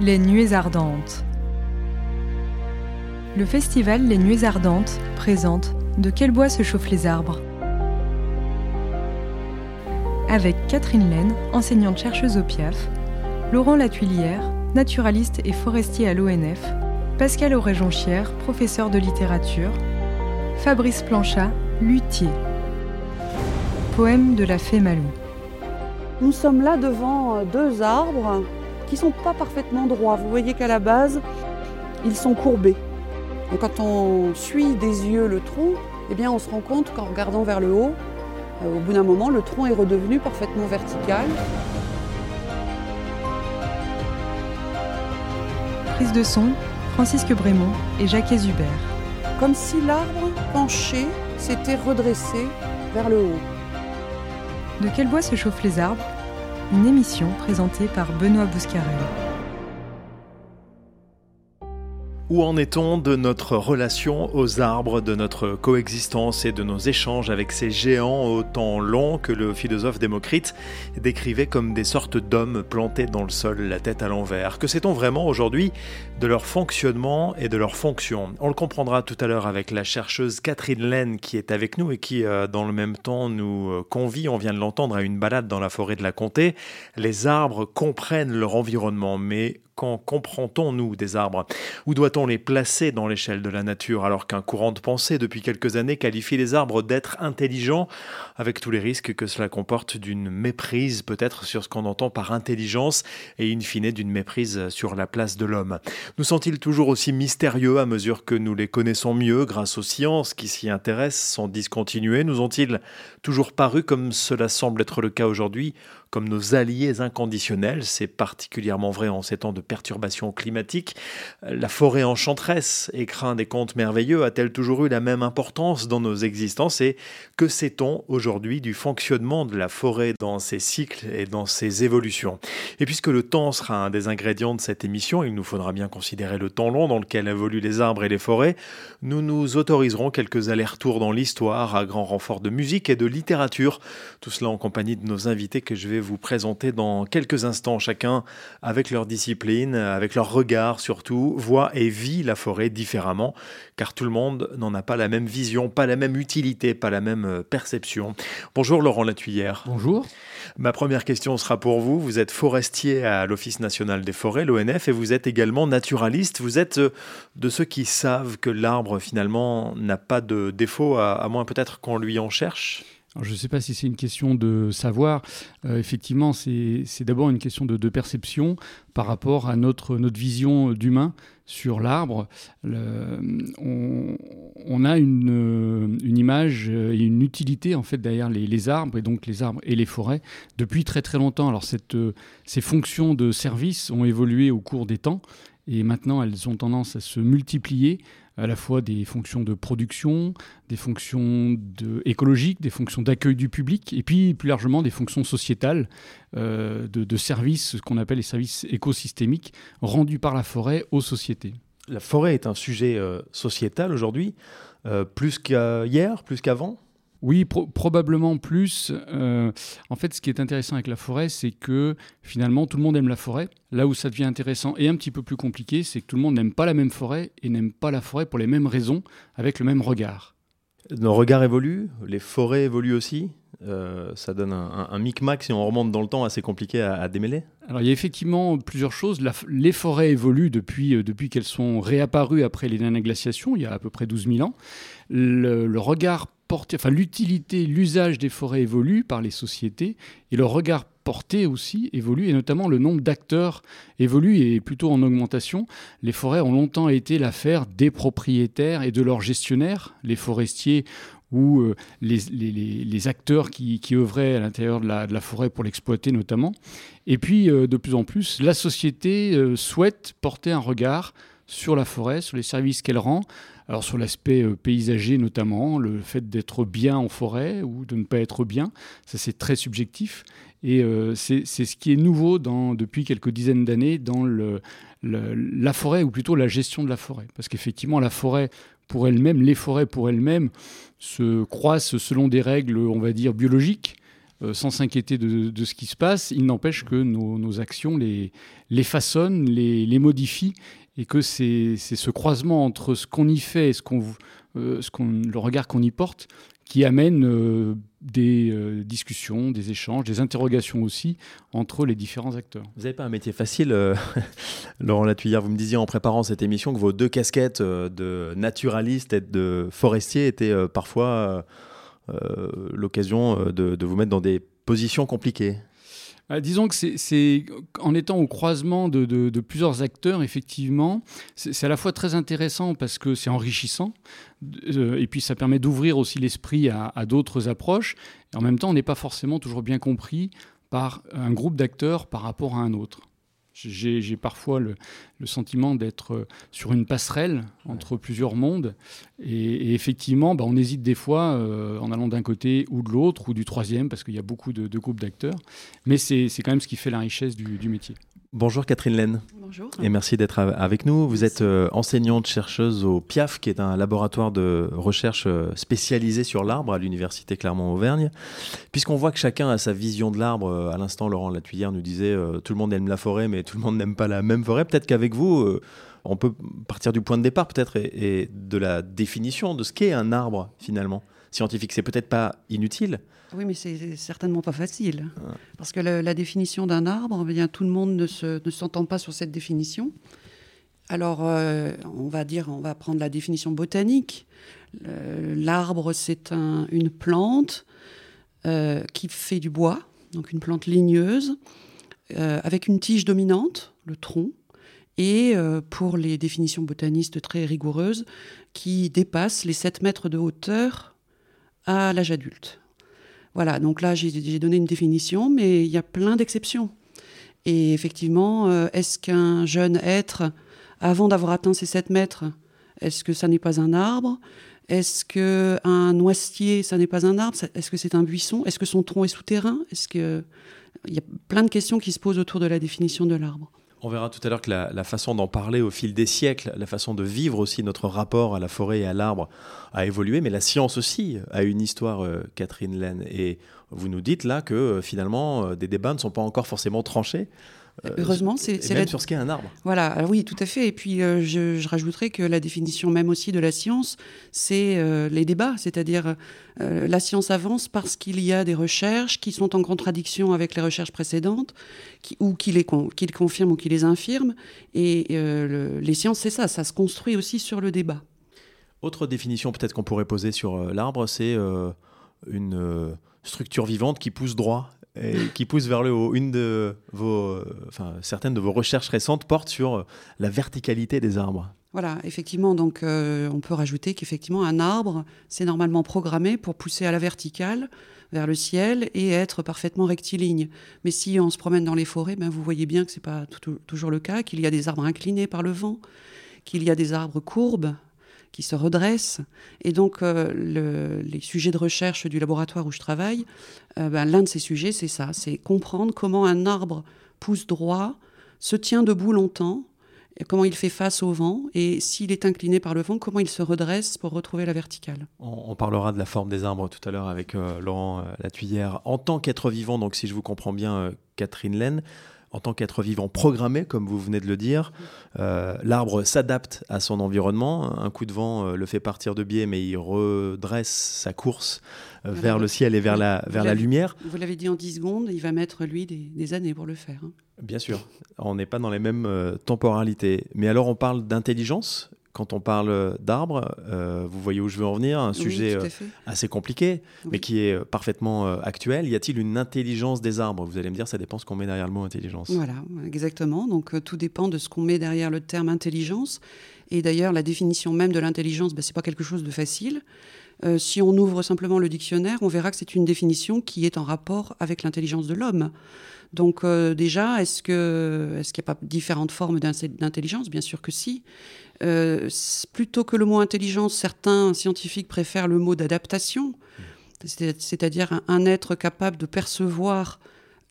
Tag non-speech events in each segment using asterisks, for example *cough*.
Les Nuées Ardentes. Le festival Les Nuées Ardentes présente De quel bois se chauffent les arbres? Avec Catherine Laine, enseignante chercheuse au PIAF, Laurent Latuilière, naturaliste et forestier à l'ONF, Pascal Auré-Jonchière, professeur de littérature, Fabrice Planchat, luthier. Poème de la fée Malou. Nous sommes là devant euh, deux arbres qui ne sont pas parfaitement droits. Vous voyez qu'à la base, ils sont courbés. Donc quand on suit des yeux le tronc, eh bien on se rend compte qu'en regardant vers le haut, euh, au bout d'un moment, le tronc est redevenu parfaitement vertical. Prise de son, Francisque Brémond et Jacques Hubert. Comme si l'arbre penché s'était redressé vers le haut. De quel bois se chauffent les arbres? Une émission présentée par Benoît Bouscarel. Où en est-on de notre relation aux arbres, de notre coexistence et de nos échanges avec ces géants autant longs que le philosophe Démocrite décrivait comme des sortes d'hommes plantés dans le sol, la tête à l'envers? Que sait-on vraiment aujourd'hui de leur fonctionnement et de leur fonction? On le comprendra tout à l'heure avec la chercheuse Catherine Laine qui est avec nous et qui, euh, dans le même temps, nous euh, convie, on vient de l'entendre, à une balade dans la forêt de la Comté. Les arbres comprennent leur environnement, mais Qu'en comprend-on, nous, des arbres? Où doit-on les placer dans l'échelle de la nature alors qu'un courant de pensée depuis quelques années qualifie les arbres d'êtres intelligents, avec tous les risques que cela comporte d'une méprise peut-être sur ce qu'on entend par intelligence et in fine d'une méprise sur la place de l'homme. Nous sont-ils toujours aussi mystérieux à mesure que nous les connaissons mieux grâce aux sciences qui s'y intéressent sans discontinuer? Nous ont-ils toujours paru, comme cela semble être le cas aujourd'hui, comme nos alliés inconditionnels? C'est particulièrement vrai en ces temps de perturbations climatiques. La forêt enchanteresse, écrin des contes merveilleux, a-t-elle toujours eu la même importance dans nos existences Et que sait-on aujourd'hui du fonctionnement de la forêt dans ses cycles et dans ses évolutions? Et puisque le temps sera un des ingrédients de cette émission, il nous faudra bien considérer le temps long dans lequel évoluent les arbres et les forêts, nous nous autoriserons quelques allers-retours dans l'histoire à grand renfort de musique et de littérature. Tout cela en compagnie de nos invités que je vais vous présenter dans quelques instants chacun avec leur discipline, avec leur regard surtout, voit et vit la forêt différemment, car tout le monde n'en a pas la même vision, pas la même utilité, pas la même euh, perception. Bonjour Laurent Latuyère. Bonjour. Ma première question sera pour vous. Vous êtes forestier à l'Office national des forêts, l'ONF, et vous êtes également naturaliste. Vous êtes euh, de ceux qui savent que l'arbre finalement n'a pas de défaut, à moins peut-être qu'on lui en cherche? Je ne sais pas si c'est une question de savoir. Euh, effectivement, c'est d'abord une question de, perception par rapport à notre, vision d'humain sur l'arbre. On, a une, image et une utilité en fait derrière les, arbres et donc les arbres et les forêts depuis très très longtemps. Alors ces fonctions de service ont évolué au cours des temps et maintenant elles ont tendance à se multiplier à la fois des fonctions de production, des fonctions écologiques, des fonctions d'accueil du public, et puis plus largement des fonctions sociétales, euh, de, de services, ce qu'on appelle les services écosystémiques, rendus par la forêt aux sociétés. La forêt est un sujet euh, sociétal aujourd'hui, euh, plus qu'hier, plus qu'avant? Oui, probablement plus. Euh, en fait, ce qui est intéressant avec la forêt, c'est que finalement, tout le monde aime la forêt. Là où ça devient intéressant et un petit peu plus compliqué, c'est que tout le monde n'aime pas la même forêt et n'aime pas la forêt pour les mêmes raisons, avec le même regard. Nos regards évoluent, les forêts évoluent aussi. Euh, ça donne un, micmac, si on remonte dans le temps, assez compliqué à, démêler Alors il y a effectivement plusieurs choses. les forêts évoluent depuis, euh, depuis qu'elles sont réapparues après les glaciations, il y a à peu près 12 000 ans. Le, le regard enfin l'utilité, l'usage des forêts évolue par les sociétés et le regard porté aussi évolue et notamment le nombre d'acteurs évolue et est plutôt en augmentation. Les forêts ont longtemps été l'affaire des propriétaires et de leurs gestionnaires, les forestiers ou euh, les, acteurs qui, œuvraient à l'intérieur de la, forêt pour l'exploiter notamment. Et puis euh, de plus en plus, la société euh, souhaite porter un regard sur la forêt, sur les services qu'elle rend, alors sur l'aspect euh, paysager notamment, le fait d'être bien en forêt ou de ne pas être bien, ça c'est très subjectif. Et euh, c'est ce qui est nouveau dans, depuis quelques dizaines d'années dans le, la forêt, ou plutôt la gestion de la forêt. Parce qu'effectivement, la forêt pour elle-même, les forêts pour elles-mêmes se croissent selon des règles, on va dire, biologiques. sans s'inquiéter de, ce qui se passe. Il n'empêche que nos, actions les, les façonnent, les, les modifient et que c'est ce croisement entre ce qu'on y fait et ce qu'on, euh, ce le regard qu'on y porte qui amène euh, des euh, discussions, des échanges, des interrogations aussi entre les différents acteurs. Vous n'avez pas un métier facile, *laughs* Laurent Latuyère. Vous me disiez en préparant cette émission que vos deux casquettes de naturaliste et de forestier étaient parfois l'occasion de vous mettre dans des positions compliquées. Euh, disons que c'est en étant au croisement de, plusieurs acteurs, effectivement, c'est à la fois très intéressant parce que c'est enrichissant, euh, et puis ça permet d'ouvrir aussi l'esprit à, à d'autres approches, et en même temps, on n'est pas forcément toujours bien compris par un groupe d'acteurs par rapport à un autre. J'ai parfois le, sentiment d'être euh, sur une passerelle entre plusieurs mondes. Et, effectivement, bah, on hésite des fois euh, en allant d'un côté ou de l'autre, ou du troisième, parce qu'il y a beaucoup de, groupes d'acteurs. Mais c'est quand même ce qui fait la richesse du métier. Bonjour Catherine Laine. Bonjour. Et merci d'être avec nous. Vous êtes euh, enseignante chercheuse au PIAF, qui est un laboratoire de recherche euh, spécialisé sur l'arbre à l'université Clermont-Auvergne. Puisqu'on voit que chacun a sa vision de l'arbre, euh, à l'instant Laurent Latuyère nous disait tout le monde aime la forêt, mais tout le monde n'aime pas la même forêt. Peut-être qu'avec vous, on peut partir du point de départ peut-être et de la définition de ce qu'est un arbre finalement scientifique. C'est peut-être pas inutile. Oui, mais c'est certainement pas facile. Parce que la, définition d'un arbre, eh bien, tout le monde ne s'entend ne pas sur cette définition. Alors, euh, on va dire, on va prendre la définition botanique. L'arbre, c'est un, une plante euh, qui fait du bois, donc une plante ligneuse, euh, avec une tige dominante, le tronc, et pour les définitions botanistes très rigoureuses, qui dépasse les 7 mètres de hauteur à l'âge adulte. Voilà, donc là j'ai donné une définition, mais il y a plein d'exceptions. Et effectivement, euh, est-ce qu'un jeune être, avant d'avoir atteint ses 7 mètres, est-ce que ça n'est pas un arbre? Est-ce qu'un noisetier, ça n'est pas un arbre? Est-ce que c'est un buisson? Est-ce que son tronc est souterrain? Est-ce que... Il y a plein de questions qui se posent autour de la définition de l'arbre. On verra tout à l'heure que la, façon d'en parler au fil des siècles, la façon de vivre aussi notre rapport à la forêt et à l'arbre a évolué, mais la science aussi a une histoire, euh, Catherine Laine. Et vous nous dites là que euh, finalement, euh, des débats ne sont pas encore forcément tranchés. Euh, Heureusement, c'est même sur ce qu'est un arbre. Voilà, oui, tout à fait. Et puis, euh, je, je, rajouterais que la définition même aussi de la science, c'est euh, les débats. C'est-à-dire, la science avance parce qu'il y a des recherches qui sont en contradiction avec les recherches précédentes, qui, ou qui les, qui les confirment ou qui les infirment. Et les sciences, c'est ça, ça se construit aussi sur le débat. Autre définition peut-être qu'on pourrait poser sur l'arbre, c'est une structure vivante qui pousse droit et qui pousse vers le haut. Une de vos, enfin, certaines de vos recherches récentes portent sur la verticalité des arbres. Voilà, effectivement, donc euh, on peut rajouter qu'effectivement un arbre, c'est normalement programmé pour pousser à la verticale vers le ciel et être parfaitement rectiligne. Mais si on se promène dans les forêts, ben vous voyez bien que c'est pas toujours le cas, qu'il y a des arbres inclinés par le vent, qu'il y a des arbres courbes qui se redresse. Et donc, euh, les sujets de recherche du laboratoire où je travaille, euh, ben, l'un de ces sujets, c'est ça, c'est comprendre comment un arbre pousse droit, se tient debout longtemps, comment il fait face au vent, et s'il est incliné par le vent, comment il se redresse pour retrouver la verticale. On, parlera de la forme des arbres tout à l'heure avec euh, Laurent Latuyère. En tant qu'être vivant, donc si je vous comprends bien, Catherine Laine, en tant qu'être vivant programmé, comme vous venez de le dire. Euh, l'arbre s'adapte à son environnement. Un coup de vent euh, le fait partir de biais, mais il redresse sa course euh, vers le ciel et vers la, vers la lumière. Vous l'avez dit en 10 secondes, il va mettre, lui, des, années pour le faire. Hein. Bien sûr, on n'est pas dans les mêmes temporalités. Mais alors on parle d'intelligence quand on parle d'arbres, euh, vous voyez où je veux en venir, un sujet euh, assez compliqué, mais qui est euh, parfaitement actuel. Y a-t-il une intelligence des arbres? Vous allez me dire, ça dépend de ce qu'on met derrière le mot intelligence. Voilà, exactement. Donc tout dépend de ce qu'on met derrière le terme intelligence. Et d'ailleurs, la définition même de l'intelligence, ben, ce n'est pas quelque chose de facile. si on ouvre simplement le dictionnaire, on verra que c'est une définition qui est en rapport avec l'intelligence de l'homme. Donc déjà, est-ce qu'il est qu'il n'y a pas différentes formes d'intelligence? Bien sûr que si. Euh, plutôt que le mot intelligence, certains scientifiques préfèrent le mot d'adaptation, c'est-à-dire un, être capable de percevoir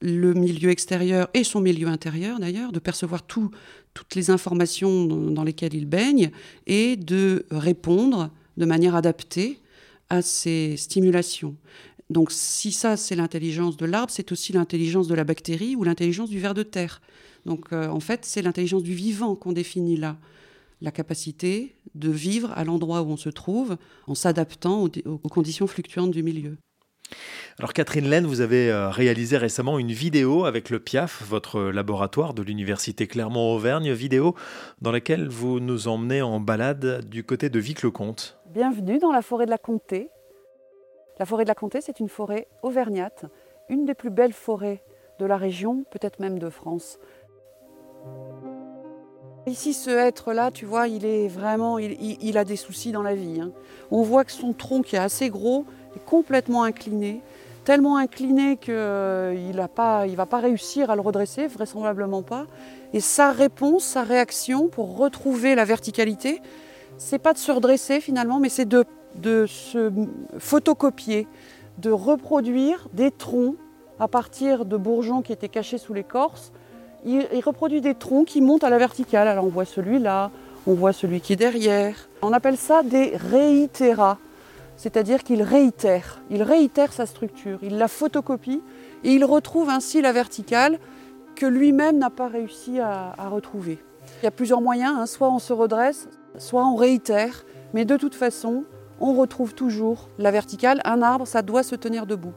le milieu extérieur et son milieu intérieur d'ailleurs, de percevoir toutes les informations dans, lesquelles il baigne et de répondre de manière adaptée à ces stimulations. Donc si ça c'est l'intelligence de l'arbre, c'est aussi l'intelligence de la bactérie ou l'intelligence du ver de terre. Donc euh, en fait c'est l'intelligence du vivant qu'on définit là. La capacité de vivre à l'endroit où on se trouve en s'adaptant aux conditions fluctuantes du milieu. Alors Catherine Laine, vous avez euh, réalisé récemment une vidéo avec le PIAF, votre laboratoire de l'Université Clermont-Auvergne, vidéo dans laquelle vous nous emmenez en balade du côté de Vic-le-Comte. Bienvenue dans la forêt de la Comté. La forêt de la Comté, c'est une forêt auvergnate, une des plus belles forêts de la région, peut-être même de France. Ici, ce être-là, tu vois, il est vraiment, il, a des soucis dans la vie. Hein. On voit que son tronc est assez gros, est complètement incliné, tellement incliné qu'il euh, ne va pas réussir à le redresser, vraisemblablement pas. Et sa réponse, sa réaction pour retrouver la verticalité, c'est pas de se redresser finalement, mais c'est de se photocopier, de reproduire des troncs à partir de bourgeons qui étaient cachés sous l'écorce. Il, reproduit des troncs qui montent à la verticale. Alors on voit celui-là, on voit celui qui est derrière. On appelle ça des réitéras c'est-à-dire qu'il réitère, il sa structure, il la photocopie et il retrouve ainsi la verticale que lui-même n'a pas réussi à, retrouver. Il y a plusieurs moyens, hein. soit on se redresse, soit on réitère, mais de toute façon, on retrouve toujours la verticale. Un arbre, ça doit se tenir debout.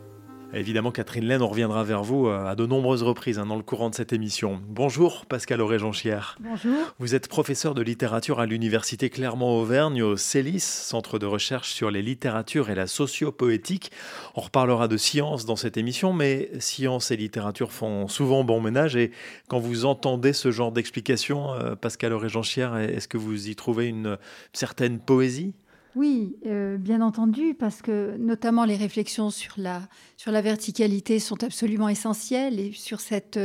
Évidemment, Catherine Laine, on reviendra vers vous euh, à de nombreuses reprises hein, dans le courant de cette émission. Bonjour Pascal Auré-Jonchière. Bonjour. Vous êtes professeur de littérature à l'Université Clermont-Auvergne au CELIS, Centre de recherche sur les littératures et la sociopoétique. On reparlera de science dans cette émission, mais science et littérature font souvent bon ménage. Et quand vous entendez ce genre d'explication, euh, Pascal Auré-Jonchière, est-ce que vous y trouvez une certaine poésie? Oui, euh, bien entendu, parce que notamment les réflexions sur la, sur la verticalité sont absolument essentielles et sur cette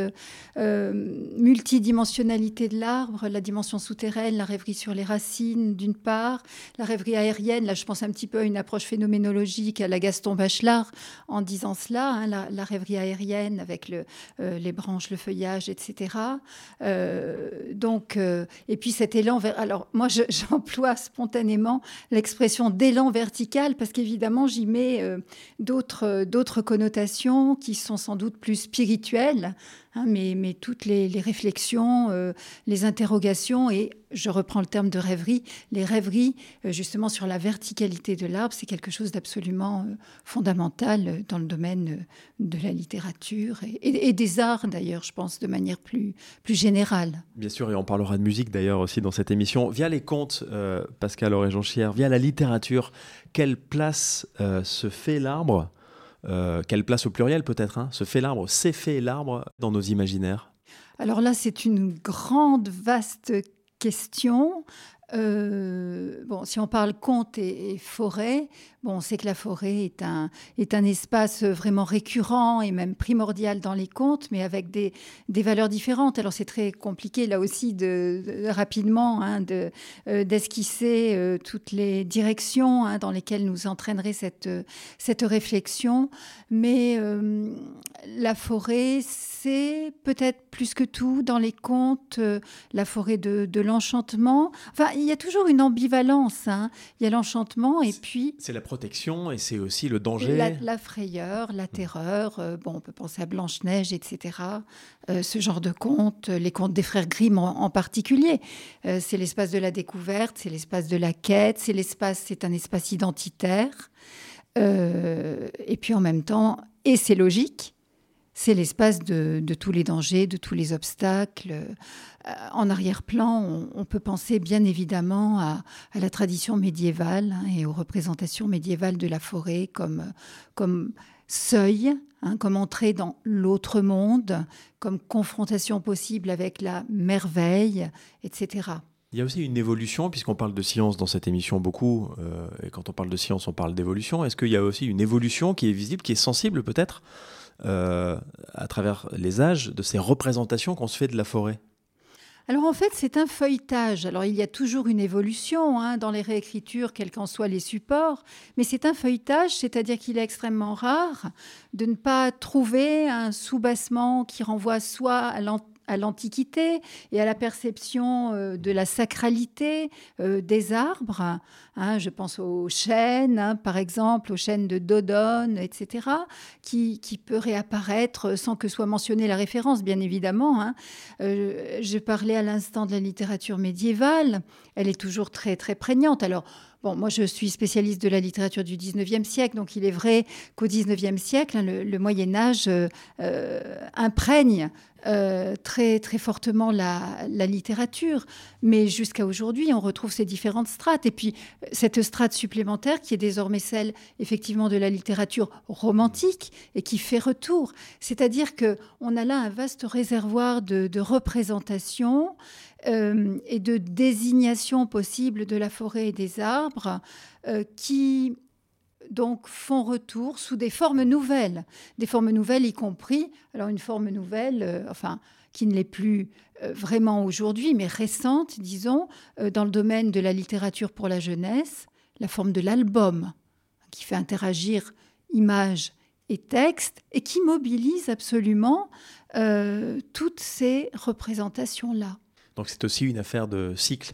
euh, multidimensionnalité de l'arbre, la dimension souterraine, la rêverie sur les racines d'une part, la rêverie aérienne, là je pense un petit peu à une approche phénoménologique à la Gaston Bachelard en disant cela, hein, la, rêverie aérienne avec le, euh, les branches, le feuillage, etc. donc, et puis cet élan vers... Alors moi *laughs* j'emploie spontanément l'expression d'élan vertical parce qu'évidemment j'y mets euh, d'autres d'autres connotations qui sont sans doute plus spirituelles Hein, mais, toutes les, réflexions, euh, les interrogations, et je reprends le terme de rêverie, les rêveries euh, justement sur la verticalité de l'arbre, c'est quelque chose d'absolument euh, fondamental dans le domaine de la littérature et, des arts d'ailleurs, je pense, de manière plus, plus générale. Bien sûr, et on parlera de musique d'ailleurs aussi dans cette émission. Via les contes, Pascal Auré-Jonchière, via la littérature, quelle place se fait l'arbre? Euh, quelle place au pluriel peut-être hein, se fait l'arbre, s'est fait l'arbre dans nos imaginaires? Alors là, c'est une grande, vaste question. Euh, bon, si on parle conte et, forêt, bon, on sait que la forêt est un, est un espace vraiment récurrent et même primordial dans les contes, mais avec des, des valeurs différentes. Alors c'est très compliqué là aussi de, rapidement hein, de, euh, d'esquisser euh, toutes les directions hein, dans lesquelles nous entraînerait cette, cette réflexion. Mais la forêt, c'est peut-être plus que tout dans les contes la forêt de, l'enchantement. Enfin, il y a toujours une ambivalence. Hein. Il y a l'enchantement et puis. Protection et c'est aussi le danger. La, frayeur, la terreur. Euh, bon, on peut penser à Blanche-Neige, etc. Euh, ce genre de contes, les contes des frères Grimm en, particulier. Euh, c'est l'espace de la découverte, c'est l'espace de la quête, c'est l'espace, c'est un espace identitaire. et puis en même temps, et c'est logique, c'est l'espace de, tous les dangers, de tous les obstacles. Euh, en arrière-plan, on, peut penser bien évidemment à, la tradition médiévale hein, et aux représentations médiévales de la forêt comme, comme seuil, hein, comme entrée dans l'autre monde, comme confrontation possible avec la merveille, etc. Il y a aussi une évolution, puisqu'on parle de science dans cette émission beaucoup, euh, et quand on parle de science, on parle d'évolution. Est-ce qu'il y a aussi une évolution qui est visible, qui est sensible peut-être, euh, à travers les âges, de ces représentations qu'on se fait de la forêt alors en fait, c'est un feuilletage. Alors il y a toujours une évolution hein, dans les réécritures, quels qu'en soient les supports, mais c'est un feuilletage, c'est-à-dire qu'il est extrêmement rare de ne pas trouver un soubassement qui renvoie soit à l'Antiquité et à la perception euh, de la sacralité euh, des arbres. Hein, je pense aux chênes, hein, par exemple, aux chênes de Dodone, etc., qui, peut réapparaître sans que soit mentionnée la référence, bien évidemment. Hein. Euh, je parlais à l'instant de la littérature médiévale. Elle est toujours très, très prégnante. Alors, Bon, moi, je suis spécialiste de la littérature du 19e siècle, donc il est vrai qu'au 19e siècle, hein, le, Moyen Âge euh, imprègne euh, très, très fortement la, littérature. Mais jusqu'à aujourd'hui, on retrouve ces différentes strates. Et puis, cette strate supplémentaire qui est désormais celle, effectivement, de la littérature romantique et qui fait retour. C'est-à-dire qu'on a là un vaste réservoir de, de représentations euh, et de désignation possible de la forêt et des arbres euh, qui donc font retour sous des formes nouvelles, des formes nouvelles y compris, alors une forme nouvelle, euh, enfin qui ne l'est plus vraiment aujourd'hui, mais récente, disons, dans le domaine de la littérature pour la jeunesse, la forme de l'album, qui fait interagir images et texte, et qui mobilise absolument toutes ces représentations-là. Donc c'est aussi une affaire de cycle.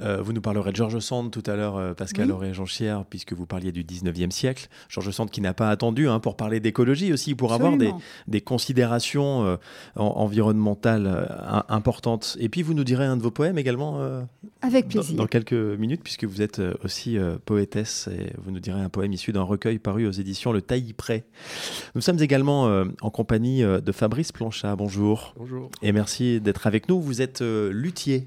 Euh, vous nous parlerez de Georges Sand tout à l'heure, euh, Pascal oui. Jean puisque vous parliez du 19e siècle. Georges Sand qui n'a pas attendu hein, pour parler d'écologie aussi, pour avoir des, des considérations euh, environnementales importantes. Et puis vous nous direz un de vos poèmes également Avec plaisir. Dans, quelques minutes, puisque vous êtes aussi poétesse et vous nous direz un poème issu d'un recueil paru aux éditions Le Taillis Prêt. Nous sommes également en compagnie de Fabrice Planchat. Bonjour. Bonjour. Et merci d'être avec nous. Vous êtes luthier.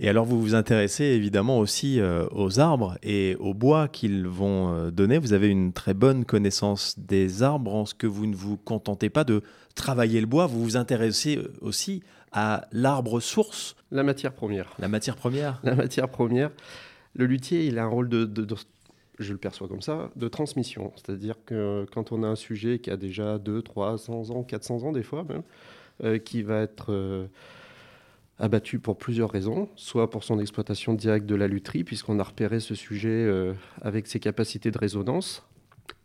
Et alors vous vous intéressez évidemment aussi euh, aux arbres et aux bois qu'ils vont euh, donner. Vous avez une très bonne connaissance des arbres en ce que vous ne vous contentez pas de travailler le bois, vous vous intéressez euh, aussi à l'arbre source. La matière première. La matière première. La matière première. Le luthier, il a un rôle de, de, je le perçois comme ça, de transmission. C'est-à-dire que quand on a un sujet qui a déjà 2, 300 ans, 400 ans des fois même, qui va être abattu pour plusieurs raisons, soit pour son exploitation directe de la lutherie, puisqu'on a repéré ce sujet euh, avec ses capacités de résonance.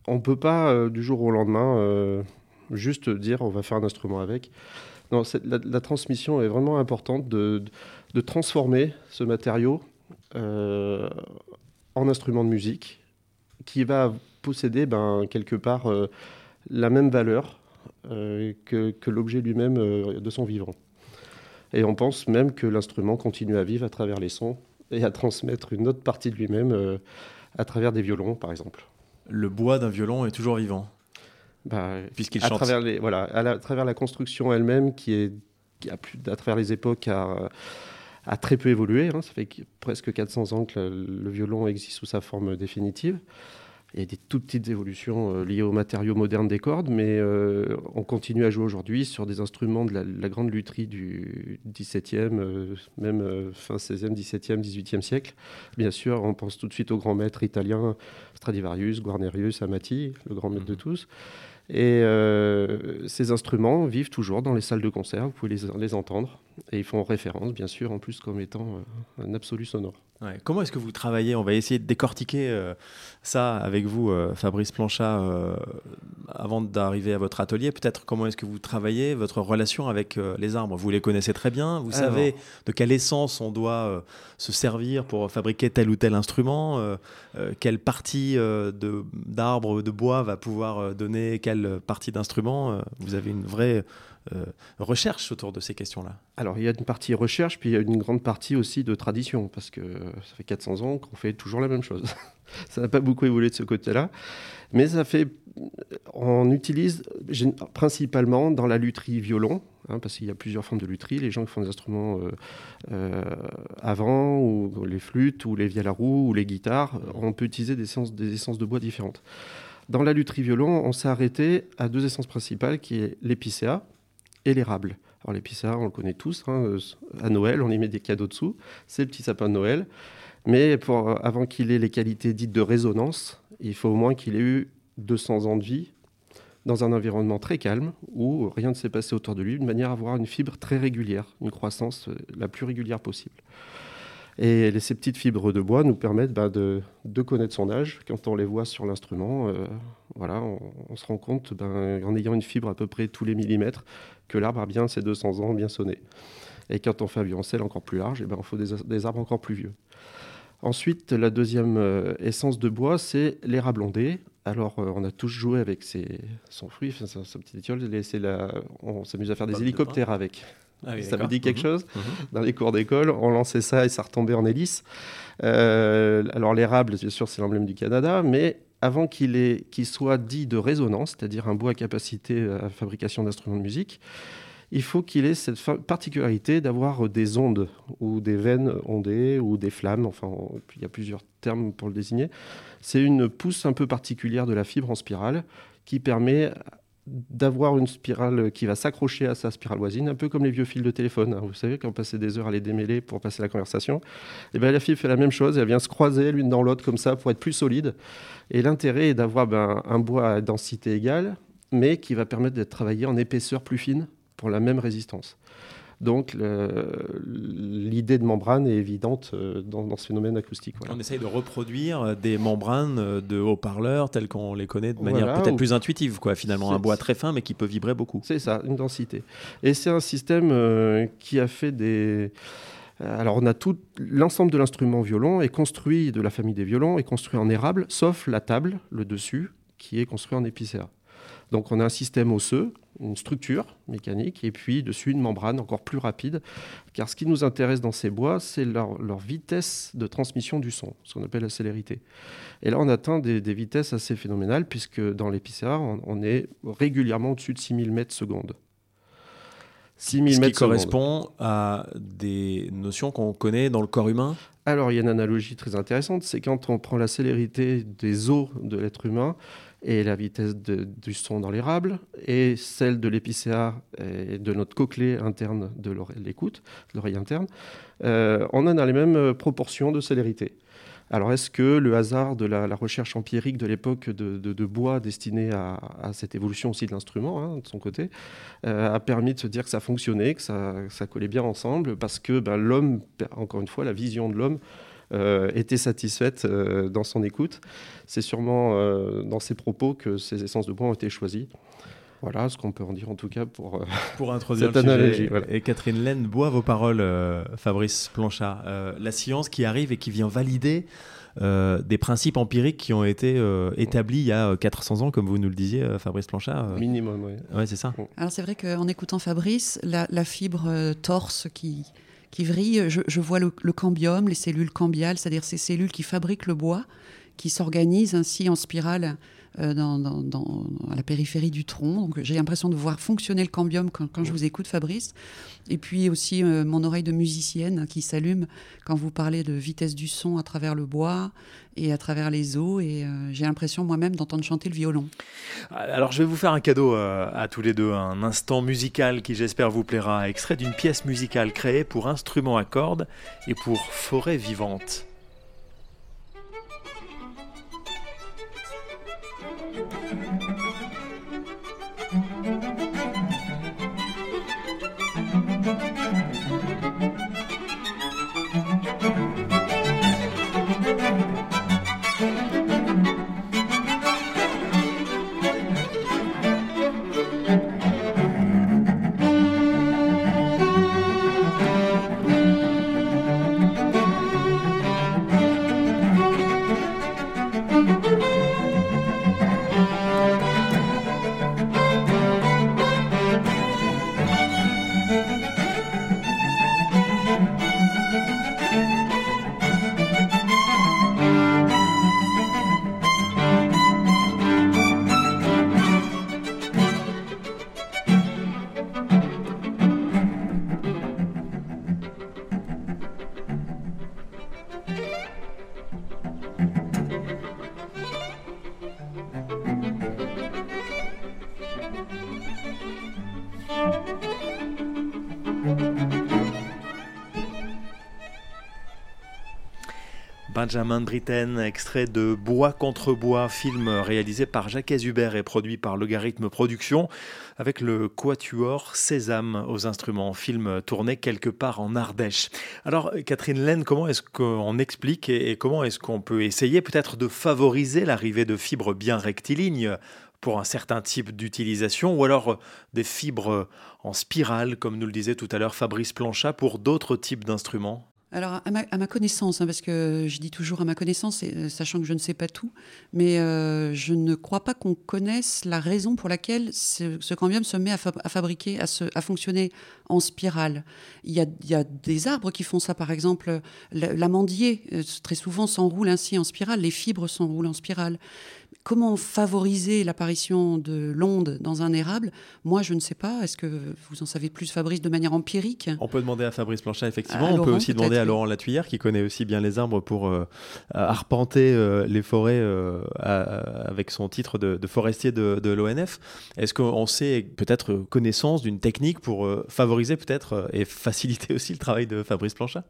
On ne peut pas euh, du jour au lendemain euh, juste dire on va faire un instrument avec. Non, la, transmission est vraiment importante de, transformer ce matériau en instrument de musique qui va posséder ben, quelque part la même valeur que l'objet lui-même de son vivant. Et on pense même que l'instrument continue à vivre à travers les sons et à transmettre une autre partie de lui-même euh, à travers des violons, par exemple. Le bois d'un violon est toujours vivant bah, Puisqu'il chante. Travers les, voilà, à, travers la construction elle-même, qui, est, qui a plus, à travers les époques, a, a très peu évolué. Hein. Ça fait presque 400 ans que le, le violon existe sous sa forme définitive. Il y a des toutes petites évolutions euh, liées aux matériaux modernes des cordes, mais euh, on continue à jouer aujourd'hui sur des instruments de la, grande lutherie du 17e, euh, même fin 16e, 17e, 18e siècle. Bien sûr, on pense tout de suite aux grands maîtres italiens, Stradivarius, Guarnerius, Amati, le grand maître de mhm. tous. Et ces instruments vivent toujours dans les salles de concert, vous pouvez les, les entendre. Et ils font référence, bien sûr, en plus comme étant un absolu sonore. Comment est-ce que vous travaillez? On va essayer de décortiquer euh, ça avec vous, euh, Fabrice Planchat, euh, avant d'arriver à votre atelier. Peut-être comment est-ce que vous travaillez, votre relation avec les arbres? Vous les connaissez très bien, vous savez de quelle essence on doit se servir pour fabriquer tel ou tel instrument, quelle partie d'arbre, de, bois va pouvoir donner quelle partie d'instrument. vous avez une vraie euh, recherche autour de ces questions-là Alors, il y a une partie recherche, puis il y a une grande partie aussi de tradition, parce que ça fait 400 ans qu'on fait toujours la même chose. *laughs* ça n'a pas beaucoup évolué de ce côté-là. Mais ça fait. On utilise principalement dans la lutherie violon, hein, parce qu'il y a plusieurs formes de lutherie. Les gens qui font des instruments euh, euh, avant, ou les flûtes, ou les roue ou les guitares, on peut utiliser des essences, des essences de bois différentes. Dans la lutherie violon, on s'est arrêté à deux essences principales, qui est l'épicéa, et l'érable. Alors l'épicéa, on le connaît tous, hein, euh, à Noël, on y met des cadeaux dessous, c'est le petit sapin de Noël. Mais pour, euh, avant qu'il ait les qualités dites de résonance, il faut au moins qu'il ait eu 200 ans de vie dans un environnement très calme où rien ne s'est passé autour de lui, de manière à avoir une fibre très régulière, une croissance euh, la plus régulière possible. Et ces petites fibres de bois nous permettent bah, de, connaître son âge. Quand on les voit sur l'instrument, voilà, on, se rend compte, ben, en ayant une fibre à peu près tous les millimètres, que l'arbre a bien ses 200 ans bien sonné. Et quand on fait un violoncelle encore plus large, et eh ben, il faut des, arbres encore plus vieux. Ensuite, la deuxième euh, essence de bois, c'est l'érable ondé. Alors, euh, on a tous joué avec son fruit, sa, petite étiole. on s'amuse à faire des hélicoptères avec. Ah ça me dit quelque mhm. chose. Mhm. Dans les cours d'école, on lançait ça et ça retombait en hélice. Euh, alors l'érable, bien sûr, c'est l'emblème du Canada, mais avant qu'il soit dit de résonance, c'est-à-dire un bois à capacité à fabrication d'instruments de musique, il faut qu'il ait cette particularité d'avoir des ondes ou des veines ondées ou des flammes. Enfin, il y a plusieurs termes pour le désigner. C'est une pousse un peu particulière de la fibre en spirale qui permet d'avoir une spirale qui va s'accrocher à sa spirale voisine, un peu comme les vieux fils de téléphone. Vous savez, quand on passait des heures à les démêler pour passer la conversation, et eh bien, la fibre fait la même chose, elle vient se croiser l'une dans l'autre comme ça pour être plus solide. Et l'intérêt est d'avoir ben, un bois à densité égale, mais qui va permettre d'être travaillé en épaisseur plus fine pour la même résistance. Donc l'idée de membrane est évidente euh, dans, ce phénomène acoustique. On essaye de reproduire euh, des membranes euh, de haut-parleurs telles qu'on les connaît de manière peut-être plus intuitive, quoi. finalement un bois très fin mais qui peut vibrer beaucoup. C'est ça, une densité. Et c'est un système qui a fait des... Alors on a tout l'ensemble de l'instrument violon est construit de la famille des violons est construit en érable, sauf la table, le dessus, qui est construit en épicéa. Donc on a un système osseux une structure mécanique et puis dessus une membrane encore plus rapide. Car ce qui nous intéresse dans ces bois, c'est leur, vitesse de transmission du son, ce qu'on appelle la célérité. Et là, on atteint des, vitesses assez phénoménales puisque dans l'épicéa, on, est régulièrement au-dessus de 6000 mètres secondes. 6000 ce qui correspond à des notions qu'on connaît dans le corps humain? Alors, il y a une analogie très intéressante, c'est quand on prend la célérité des os de l'être humain, et la vitesse du son dans l'érable, et celle de l'épicéa et de notre cochlée interne de l'écoute, l'oreille interne, euh, on en a les mêmes euh, proportions de célérité. Alors est-ce que le hasard de la, recherche empirique de l'époque de, bois destiné à, cette évolution aussi de l'instrument, hein, de son côté, euh, a permis de se dire que ça fonctionnait, que ça, collait bien ensemble, parce que ben, l'homme, encore une fois, la vision de l'homme était satisfaite euh, dans son écoute. C'est sûrement euh, dans ses propos que ces essences de bois ont été choisies. Voilà ce qu'on peut en dire en tout cas pour, pour introduire cette analogie. Et Catherine Laine boit vos paroles, Fabrice Planchard. la science qui arrive et qui vient valider des principes empiriques qui ont été établis il y a 400 ans, comme vous nous le disiez, Fabrice Planchard. Minimum, oui. Ouais, c'est ça. Alors c'est vrai qu'en écoutant Fabrice, la, la fibre torse qui, qui vrille. Je, vois le, cambium, les cellules cambiales, c'est-à-dire ces cellules qui fabriquent le bois, qui s'organisent ainsi en spirale euh, dans, à la périphérie du tronc. Donc j'ai l'impression de voir fonctionner le cambium quand, je vous écoute, Fabrice. Et puis aussi euh, mon oreille de musicienne qui s'allume quand vous parlez de vitesse du son à travers le bois et à travers les eaux. Et euh, j'ai l'impression moi-même d'entendre chanter le violon. Euh, alors je vais vous faire un cadeau euh, à tous les deux, un instant musical qui j'espère vous plaira, extrait d'une pièce musicale créée pour instruments à cordes et pour forêt vivante. Benjamin Britten, extrait de Bois contre bois, film réalisé par Jacques Hubert et produit par Logarithme Productions, avec le quatuor Sésame aux instruments, film tourné quelque part en Ardèche. Alors Catherine Laine, comment est-ce qu'on explique et comment est-ce qu'on peut essayer peut-être de favoriser l'arrivée de fibres bien rectilignes pour un certain type d'utilisation, ou alors des fibres en spirale, comme nous le disait tout à l'heure Fabrice Planchat, pour d'autres types d'instruments? Alors, à ma, connaissance, hein, parce que je dis toujours à ma connaissance, euh, sachant que je ne sais pas tout, mais euh, je ne crois pas qu'on connaisse la raison pour laquelle ce, cambium se met à, fabriquer, à, fonctionner en spirale. Il y, a, des arbres qui font ça, par exemple, l'amandier, euh, très souvent, s'enroule ainsi en spirale, les fibres s'enroulent en spirale. Comment favoriser l'apparition de l'onde dans un érable? Moi, je ne sais pas. Est-ce que vous en savez plus, Fabrice, de manière empirique? On peut demander à Fabrice Planchat, effectivement. On peut aussi demander à Laurent Latuyère, qui connaît aussi bien les arbres pour euh, arpenter euh, les forêts euh, avec son titre de, forestier de, de l'ONF. Est-ce qu'on sait peut-être connaissance d'une technique pour favoriser peut-être et faciliter aussi le travail de Fabrice Planchat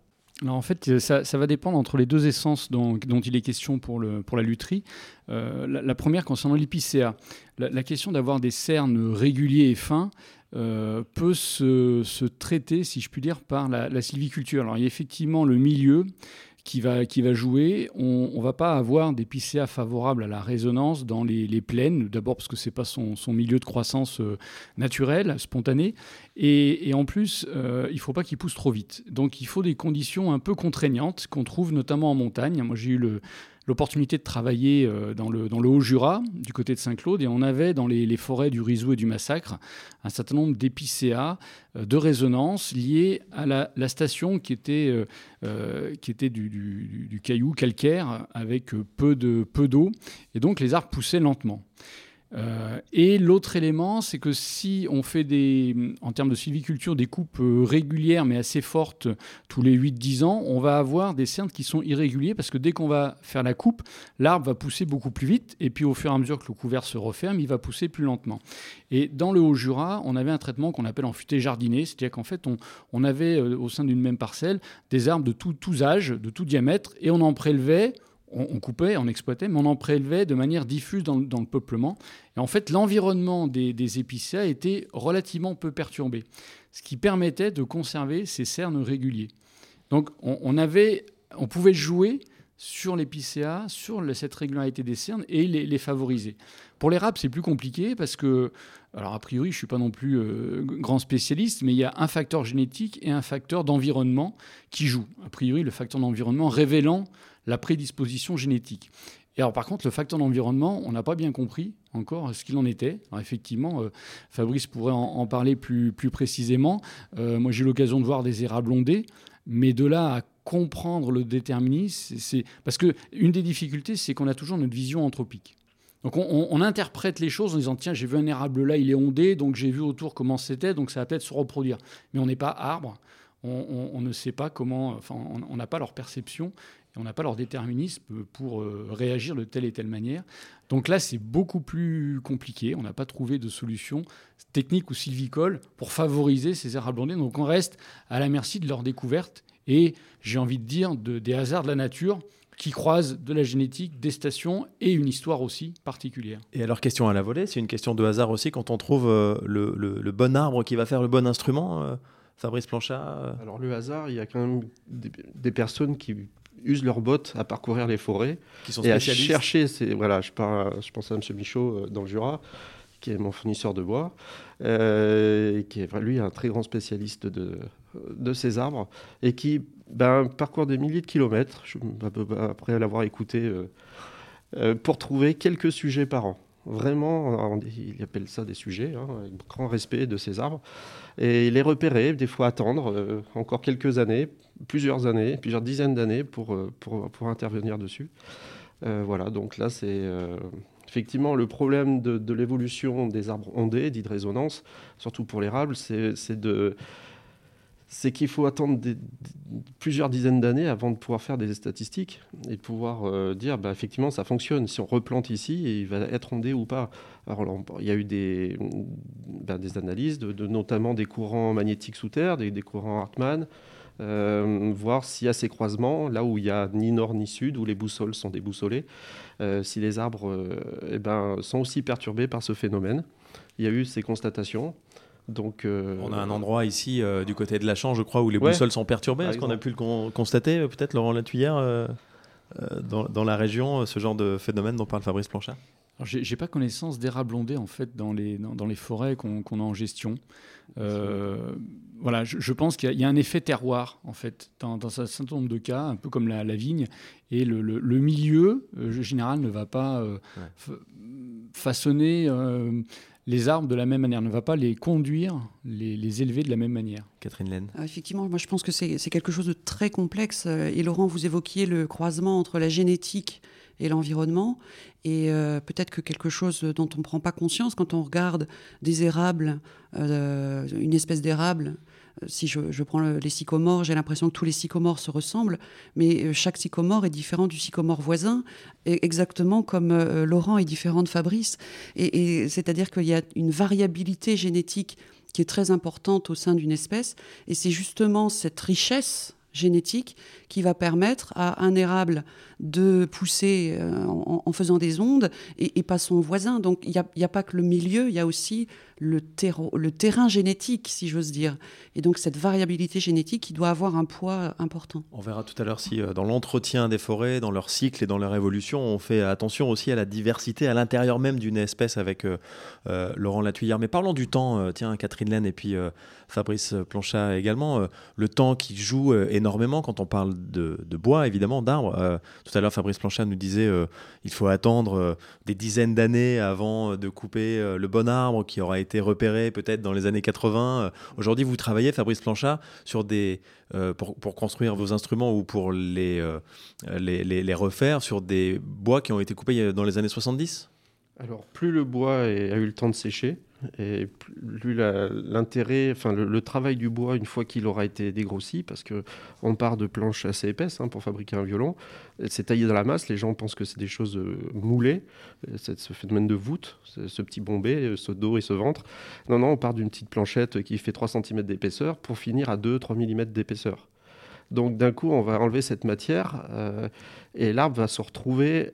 en fait, euh, ça, va dépendre entre les deux essences dont, il est question pour la lutherie. Euh, la, première concernant l'épicéa. La, question d'avoir des cernes réguliers et fins euh, peut se, traiter, si je puis dire, par la, la, sylviculture. Alors il y a effectivement le milieu qui va, qui va jouer. On ne va pas avoir des PCA favorables à la résonance dans les, plaines, d'abord parce que ce n'est pas son, milieu de croissance euh, naturel, spontané, et, en plus, euh, il ne faut pas qu'il pousse trop vite. Donc il faut des conditions un peu contraignantes qu'on trouve notamment en montagne. Moi j'ai eu le l'opportunité de travailler euh, dans le, dans le Haut-Jura, du côté de Saint-Claude, et on avait dans les, forêts du Rizou et du Massacre un certain nombre d'épicéas euh, de résonance liés à la, station qui était, euh, qui était du, caillou calcaire avec peu d'eau, peu et donc les arbres poussaient lentement. Euh, et l'autre élément, c'est que si on fait des, en termes de sylviculture des coupes euh, régulières mais assez fortes tous les 8-10 ans, on va avoir des cernes qui sont irréguliers parce que dès qu'on va faire la coupe, l'arbre va pousser beaucoup plus vite et puis au fur et à mesure que le couvert se referme, il va pousser plus lentement. Et dans le Haut-Jura, on avait un traitement qu'on appelle en futé jardiné, c'est-à-dire qu'en fait, on, avait euh, au sein d'une même parcelle des arbres de tous âges, de tout diamètre et on en prélevait on, coupait, on exploitait, mais on en prélevait de manière diffuse dans, le peuplement. Et en fait, l'environnement des, des épicéas était relativement peu perturbé, ce qui permettait de conserver ces cernes réguliers. Donc, on, avait, on pouvait jouer sur l'épicéa, sur cette régularité des cernes et les, favoriser. Pour les râpes, c'est plus compliqué parce que, alors a priori, je ne suis pas non plus euh, grand spécialiste, mais il y a un facteur génétique et un facteur d'environnement qui jouent. A priori, le facteur d'environnement révélant la prédisposition génétique. Et alors par contre, le facteur d'environnement, on n'a pas bien compris encore ce qu'il en était. Effectivement, euh, Fabrice pourrait en, parler plus, plus précisément. Euh, moi, j'ai eu l'occasion de voir des érables ondés, mais de là à comprendre le déterminisme, c'est parce que une des difficultés, c'est qu'on a toujours notre vision anthropique. Donc on, interprète les choses en disant tiens j'ai vu un érable là il est ondé donc j'ai vu autour comment c'était donc ça va peut-être se reproduire mais on n'est pas arbre on, ne sait pas comment enfin on n'a pas leur perception on n'a pas leur déterminisme pour euh, réagir de telle et telle manière. Donc là, c'est beaucoup plus compliqué. On n'a pas trouvé de solution technique ou sylvicole pour favoriser ces aires blondées. Donc on reste à la merci de leur découverte et, j'ai envie de dire, des hasards de la nature qui croisent de la génétique, des stations et une histoire aussi particulière. Et alors, question à la volée, c'est une question de hasard aussi quand on trouve euh, le, bon arbre qui va faire le bon instrument euh, Fabrice Planchat Alors, le hasard, il y a quand même des personnes qui usent leurs bottes à parcourir les forêts qui sont et à chercher. voilà, je, je pense à M. Michaud euh, dans le Jura, qui est mon fournisseur de bois, euh, qui est lui un très grand spécialiste de, de ces arbres et qui ben, parcourt des milliers de kilomètres, après l'avoir écouté, euh, pour trouver quelques sujets par an. Vraiment, il appelle ça des sujets, hein, avec grand respect de ces arbres. Et les repérer, des fois attendre encore quelques années plusieurs années, plusieurs dizaines d'années pour, euh, pour, pour, intervenir dessus. Euh, voilà, donc là, c'est euh, effectivement le problème de, de l'évolution des arbres ondés, dits de résonance, surtout pour l'érable, c'est de c'est qu'il faut attendre plusieurs dizaines d'années avant de pouvoir faire des statistiques et de pouvoir euh, dire bah, effectivement ça fonctionne. Si on replante ici, il va être ondé ou pas. Alors, il y a eu des, des analyses, notamment des courants magnétiques sous terre, des, courants Hartmann, euh, voir s'il y a ces croisements, là où il n'y a ni nord ni sud, où les boussoles sont déboussolées, euh, si les arbres eh ben, sont aussi perturbés par ce phénomène. Il y a eu ces constatations. Donc, euh, On a un endroit ici euh, du côté de la Chambre, je crois, où les boussoles sont perturbées. Est-ce qu'on a pu le constater, euh, peut-être, Laurent Latuyère, dans, dans, la région, ce genre de phénomène dont parle Fabrice Planchat je n'ai pas connaissance d'érable ondé en fait dans les, dans, les forêts qu'on a en gestion. voilà, je, pense qu'il y, a un effet terroir en fait dans, un certain nombre de cas, un peu comme la, vigne, et le, le, milieu général ne va pas façonner les arbres de la même manière, ne va pas les conduire, les, élever de la même manière. Catherine Laine. Ah, effectivement, moi je pense que c'est quelque chose de très complexe. Et Laurent, vous évoquiez le croisement entre la génétique et l'environnement. Et euh, peut-être que quelque chose dont on ne prend pas conscience quand on regarde des érables, euh, une espèce d'érable euh, si je, prends les sycomores, j'ai l'impression que tous les sycomores se ressemblent, mais euh, chaque sycomore est différent du sycomore voisin, exactement comme euh, Laurent est différent de Fabrice. et c'est-à-dire qu'il y a une variabilité génétique qui est très importante au sein d'une espèce, et c'est justement cette richesse génétique qui va permettre à un érable de pousser euh, en, faisant des ondes et, pas son voisin. Donc il n'y a, pas que le milieu, il y a aussi le, le terrain génétique, si j'ose dire. Et donc cette variabilité génétique qui doit avoir un poids important. On verra tout à l'heure si euh, dans l'entretien des forêts, dans leur cycle et dans leur évolution, on fait attention aussi à la diversité à l'intérieur même d'une espèce avec euh, Laurent Latuyère. Mais parlons du temps, tiens, Catherine Laine et puis Fabrice Planchat également. le temps qui joue énormément quand on parle de, bois, évidemment, d'arbres. Euh, tout à l'heure, Fabrice Planchat nous disait euh, il faut attendre euh, des dizaines d'années avant de couper le bon arbre qui aura été repéré peut-être dans les années 80. Aujourd'hui, vous travaillez, Fabrice Planchat, sur des, pour, construire vos instruments ou pour les, les, les, refaire sur des bois qui ont été coupés dans les années 70 alors, plus le bois a eu le temps de sécher, et plus l'intérêt, enfin le, travail du bois une fois qu'il aura été dégrossi, parce que on part de planches assez épaisses hein, pour fabriquer un violon, c'est taillé dans la masse. Les gens pensent que c'est des choses euh, moulées, c'est ce phénomène de voûte, ce petit bombé, euh, ce dos et ce ventre. Non, non, on part d'une petite planchette qui fait 3 cm d'épaisseur pour finir à 2-3 mm d'épaisseur. Donc d'un coup, on va enlever cette matière euh, et l'arbre va se retrouver,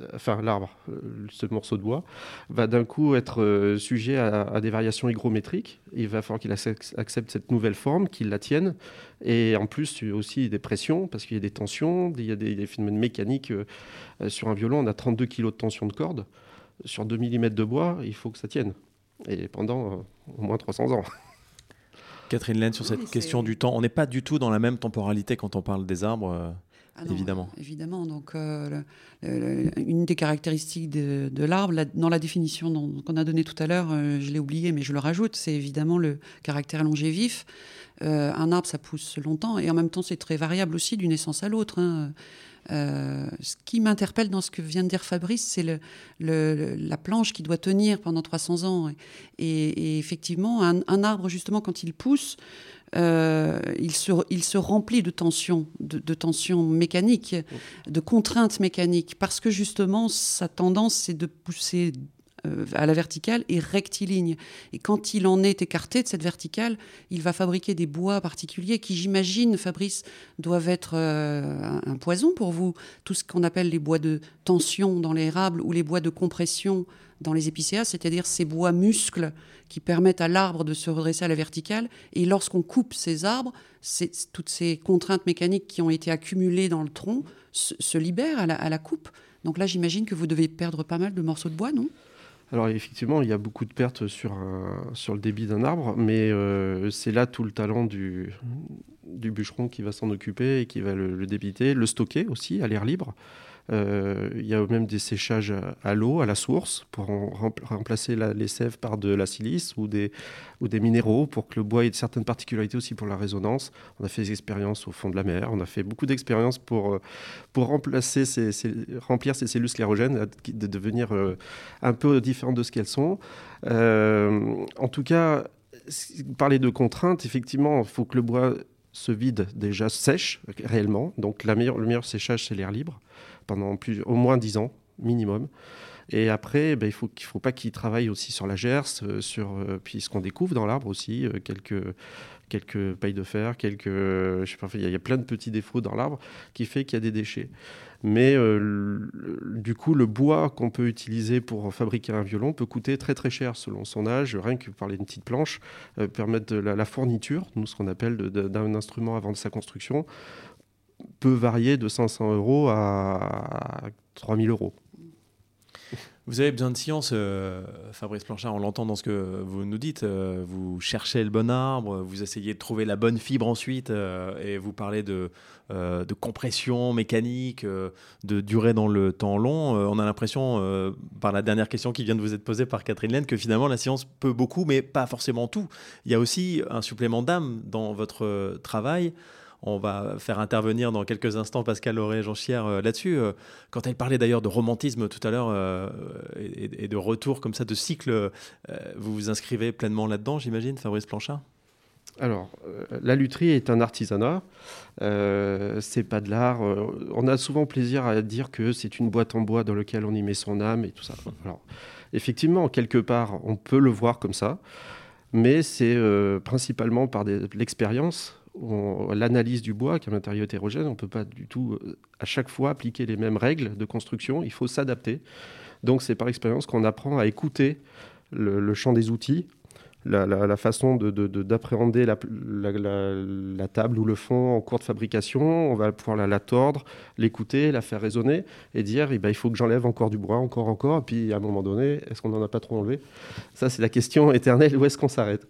euh, enfin l'arbre, euh, ce morceau de bois, va d'un coup être sujet à, des variations hygrométriques. Il va falloir qu'il accepte cette nouvelle forme, qu'il la tienne. Et en plus, aussi des pressions, parce qu'il y a des tensions, il y a des, phénomènes mécaniques. sur un violon, on a 32 kg de tension de corde. Sur 2 mm de bois, il faut que ça tienne. Et pendant au moins 300 ans. *laughs* Catherine Laine, sur cette question du temps. On n'est pas du tout dans la même temporalité quand on parle des arbres. Euh, ah évidemment. Évidemment. Donc, euh, une des caractéristiques de, l'arbre, dans la définition qu'on a donnée tout à l'heure, euh, je l'ai oublié, mais je le rajoute, c'est évidemment le caractère longévif. un arbre, ça pousse longtemps, et en même temps, c'est très variable aussi d'une essence à l'autre. Hein. Euh, ce qui m'interpelle dans ce que vient de dire Fabrice, c'est la planche qui doit tenir pendant 300 ans. Et, effectivement, un, arbre, justement, quand il pousse, euh, il, se, remplit de tensions, de tensions mécaniques, de contraintes mécaniques, parce que justement, sa tendance, c'est de pousser euh, à la verticale est rectiligne. Et quand il en est écarté de cette verticale, il va fabriquer des bois particuliers qui, j'imagine, Fabrice, doivent être euh, un poison pour vous. Tout ce qu'on appelle les bois de tension dans l'érable ou les bois de compression dans les épicéas, c'est-à-dire ces bois muscles qui permettent à l'arbre de se redresser à la verticale. Et lorsqu'on coupe ces arbres, toutes ces contraintes mécaniques qui ont été accumulées dans le tronc se, libèrent à la, à la coupe. Donc là, j'imagine que vous devez perdre pas mal de morceaux de bois, non? Alors effectivement, il y a beaucoup de pertes sur, sur le débit d'un arbre, mais euh, c'est là tout le talent du, du bûcheron qui va s'en occuper et qui va le débiter, le stocker aussi à l'air libre. Euh, il y a même des séchages à l'eau, à la source, pour remplacer les sèves par de la silice ou des, minéraux, pour que le bois ait certaines particularités aussi pour la résonance. On a fait des expériences au fond de la mer, on a fait beaucoup d'expériences pour, euh, remplir ces cellules sclérogènes, de devenir euh, un peu différentes de ce qu'elles sont. en tout cas, parler de contraintes, effectivement, il faut que le bois se vide déjà sèche réellement. Donc le meilleur séchage, c'est l'air libre pendant au moins 10 ans minimum. Et après, il faut qu'il faut pas qu'il travaille aussi sur la gerce, euh, sur euh, puis ce qu'on découvre dans l'arbre aussi, euh, quelques quelques pailles de fer, quelques je sais pas, il y, a plein de petits défauts dans l'arbre qui fait qu'il y a des déchets. Mais du coup, le bois qu'on peut utiliser pour fabriquer un violon peut coûter très très cher selon son âge. Rien que parler d'une petite planche, permettre de la, fourniture, nous ce qu'on appelle d'un instrument avant de sa construction, peut varier de 500 euros à 3000 euros. Vous avez besoin de science, euh, Fabrice Planchard, on l'entend dans ce que vous nous dites. Euh, vous cherchez le bon arbre, vous essayez de trouver la bonne fibre ensuite, euh, et vous parlez de, de compression mécanique, de durée dans le temps long. on a l'impression, par la dernière question qui vient de vous être posée par Catherine Laine, que finalement la science peut beaucoup, mais pas forcément tout. Il y a aussi un supplément d'âme dans votre travail. On va faire intervenir dans quelques instants Pascal Lauré et Jean Chier euh, là-dessus. Euh, quand elle parlait d'ailleurs de romantisme tout à l'heure euh, et, de retour comme ça, de cycle, vous vous inscrivez pleinement là-dedans, j'imagine, Fabrice Planchard? Alors, la lutherie est un artisanat, c'est pas de l'art. on a souvent plaisir à dire que c'est une boîte en bois dans laquelle on y met son âme et tout ça. *laughs* Alors, effectivement, quelque part, on peut le voir comme ça, mais c'est principalement par l'expérience l'analyse du bois, qui est un matériau hétérogène, on ne peut pas du tout euh, à chaque fois appliquer les mêmes règles de construction, il faut s'adapter. Donc c'est par expérience qu'on apprend à écouter le, champ des outils, la, façon d'appréhender de, la, table ou le fond en cours de fabrication. On va pouvoir la, tordre, l'écouter, la faire résonner et dire eh ben, il faut que j'enlève encore du bois, encore, encore. Et puis à un moment donné, est-ce qu'on n'en a pas trop enlevé? Ça, c'est la question éternelle où est-ce qu'on s'arrête?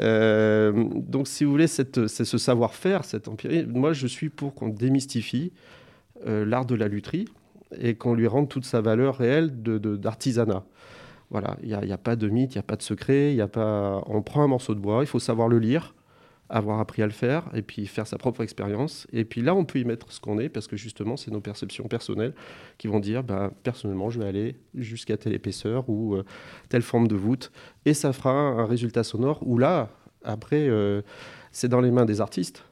Euh, Donc, si vous voulez, c'est ce savoir-faire, cette empirie, moi je suis pour qu'on démystifie euh, l'art de la lutherie et qu'on lui rende toute sa valeur réelle d'artisanat. Voilà, il n'y a, pas de mythe, il n'y a pas de secret, y a pas... on prend un morceau de bois, il faut savoir le lire, avoir appris à le faire, et puis faire sa propre expérience. Et puis là, on peut y mettre ce qu'on est, parce que justement, c'est nos perceptions personnelles qui vont dire, bah, personnellement, je vais aller jusqu'à telle épaisseur ou euh, telle forme de voûte, et ça fera un résultat sonore où là, après, euh, c'est dans les mains des artistes.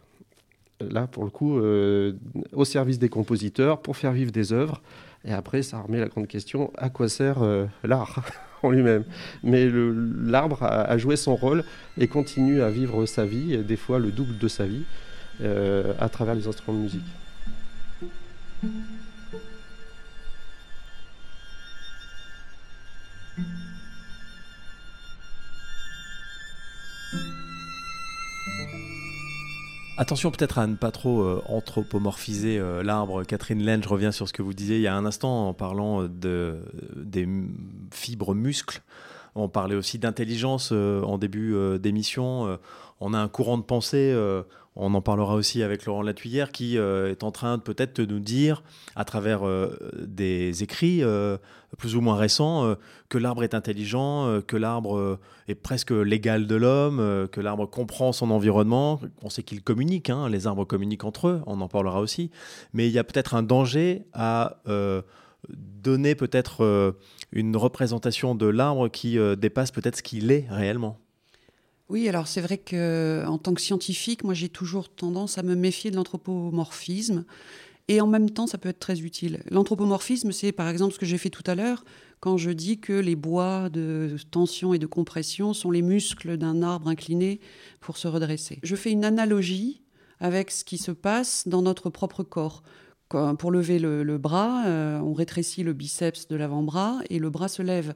Là, pour le coup, euh, au service des compositeurs, pour faire vivre des œuvres. Et après, ça remet la grande question à quoi sert euh, l'art *laughs* en lui-même? Mais l'arbre a, joué son rôle et continue à vivre sa vie, des fois le double de sa vie, euh, à travers les instruments de musique. Attention peut-être à ne pas trop euh, anthropomorphiser euh, l'arbre. Catherine Laine, je reviens sur ce que vous disiez il y a un instant en parlant euh, de, des fibres muscles. On parlait aussi d'intelligence en début d'émission. on a un courant de pensée on en parlera aussi avec Laurent Latuyère qui euh, est en train de peut-être nous dire, à travers euh, des écrits euh, plus ou moins récents, que l'arbre est intelligent, que l'arbre est presque l'égal de l'homme, que l'arbre comprend son environnement. On sait qu'il communique, hein, les arbres communiquent entre eux, on en parlera aussi. Mais il y a peut-être un danger à donner peut-être une représentation de l'arbre qui dépasse peut-être ce qu'il est réellement. Oui, alors c'est vrai que en tant que scientifique, moi j'ai toujours tendance à me méfier de l'anthropomorphisme. Et en même temps, ça peut être très utile. L'anthropomorphisme, c'est par exemple ce que j'ai fait tout à l'heure quand je dis que les bois de tension et de compression sont les muscles d'un arbre incliné pour se redresser. Je fais une analogie avec ce qui se passe dans notre propre corps pour lever le, bras, euh, on rétrécit le biceps de l'avant-bras et le bras se lève.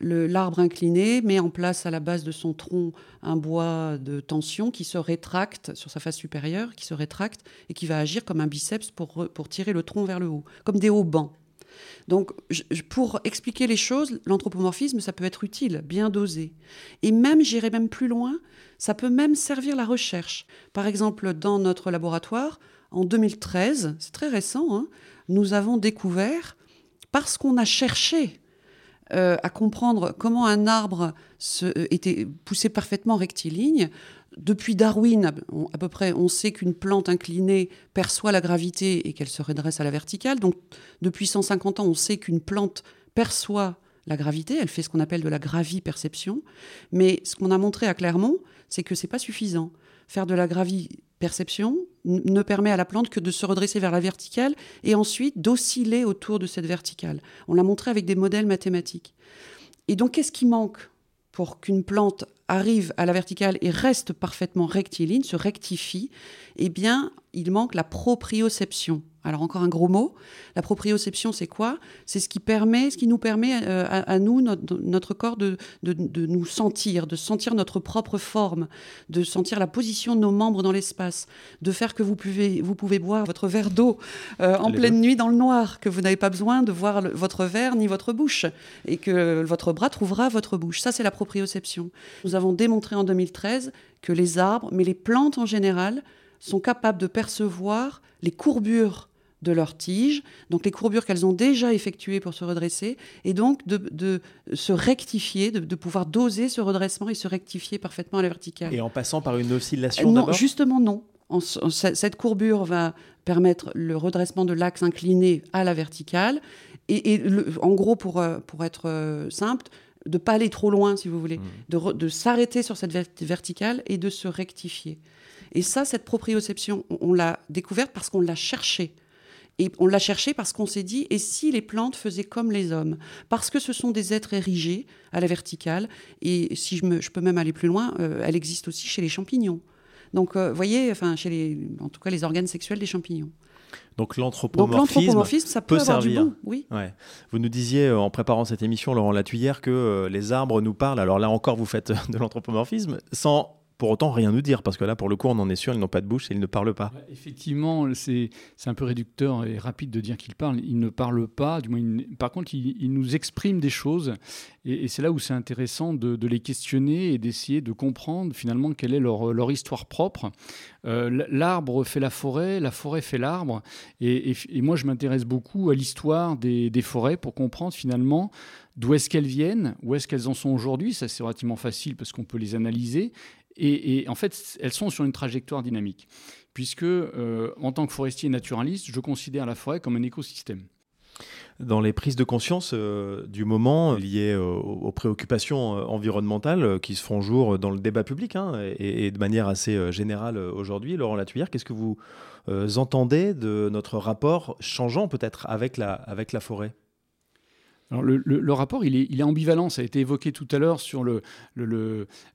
L'arbre incliné met en place à la base de son tronc un bois de tension qui se rétracte sur sa face supérieure, qui se rétracte et qui va agir comme un biceps pour, tirer le tronc vers le haut, comme des haubans. Donc, pour expliquer les choses, l'anthropomorphisme, ça peut être utile, bien dosé. Et même, j'irai même plus loin, ça peut même servir la recherche. Par exemple, dans notre laboratoire, en 2013, c'est très récent, hein, nous avons découvert, parce qu'on a cherché euh, à comprendre comment un arbre euh, était poussé parfaitement rectiligne, depuis Darwin, à peu près, on sait qu'une plante inclinée perçoit la gravité et qu'elle se redresse à la verticale. Donc, depuis 150 ans, on sait qu'une plante perçoit la gravité, elle fait ce qu'on appelle de la gravi-perception. Mais ce qu'on a montré à Clermont, c'est que c'est pas suffisant. Faire de la gravi perception ne permet à la plante que de se redresser vers la verticale et ensuite d'osciller autour de cette verticale. On l'a montré avec des modèles mathématiques. Et donc, qu'est-ce qui manque pour qu'une plante arrive à la verticale et reste parfaitement rectiligne, se rectifie? Eh bien, il manque la proprioception. Alors encore un gros mot. La proprioception, c'est quoi? C'est ce qui permet, ce qui nous permet euh, à, nous, notre, corps, de, de, nous sentir, de sentir notre propre forme, de sentir la position de nos membres dans l'espace, de faire que vous pouvez, vous pouvez boire votre verre d'eau euh, en pleine nuit dans le noir, que vous n'avez pas besoin de voir votre verre ni votre bouche, et que votre bras trouvera votre bouche. Ça, c'est la proprioception. Nous avons démontré en 2013 que les arbres, mais les plantes en général, sont capables de percevoir les courbures de leurs tiges, donc les courbures qu'elles ont déjà effectuées pour se redresser, et donc de, se rectifier, de, pouvoir doser ce redressement et se rectifier parfaitement à la verticale. Et en passant par une oscillation Non, justement non. cette courbure va permettre le redressement de l'axe incliné à la verticale, et, en gros, pour, euh, pour être euh, simple, de pas aller trop loin, si vous voulez, mmh. de, s'arrêter sur cette verticale et de se rectifier. Et ça, cette proprioception, on l'a découverte parce qu'on l'a cherchée. Et on l'a cherché parce qu'on s'est dit, et si les plantes faisaient comme les hommes? Parce que ce sont des êtres érigés à la verticale, et si je, me, je peux même aller plus loin, euh, elle existe aussi chez les champignons. Donc, vous euh, voyez, enfin, chez les, en tout cas, les organes sexuels des champignons. Donc l'anthropomorphisme, ça peut, servir. Du bon, oui. Ouais. Vous nous disiez euh, en préparant cette émission, Laurent Latuyère, que les arbres nous parlent. Alors là encore, vous faites *laughs* de l'anthropomorphisme sans pour autant rien nous dire, parce que là, pour le coup, on en est sûr, ils n'ont pas de bouche et ils ne parlent pas. Effectivement, c'est un peu réducteur et rapide de dire qu'ils parlent. Ils ne parlent pas, du moins, par contre, ils, nous expriment des choses, et, c'est là où c'est intéressant de, les questionner et d'essayer de comprendre finalement quelle est leur, histoire propre. Euh, l'arbre fait la forêt, la forêt fait l'arbre, et, moi, je m'intéresse beaucoup à l'histoire des, des forêts pour comprendre finalement d'où est-ce qu'elles viennent, où est-ce qu'elles en sont aujourd'hui. Ça, c'est relativement facile parce qu'on peut les analyser. Et, en fait, elles sont sur une trajectoire dynamique, puisque euh, en tant que forestier naturaliste, je considère la forêt comme un écosystème. Dans les prises de conscience euh, du moment liées aux, préoccupations euh, environnementales qui se font jour dans le débat public hein, et, de manière assez générale aujourd'hui, Laurent Latuyère, qu'est-ce que vous entendez de notre rapport changeant peut-être avec la forêt? Le, rapport, il est, ambivalent. Ça a été évoqué tout à l'heure sur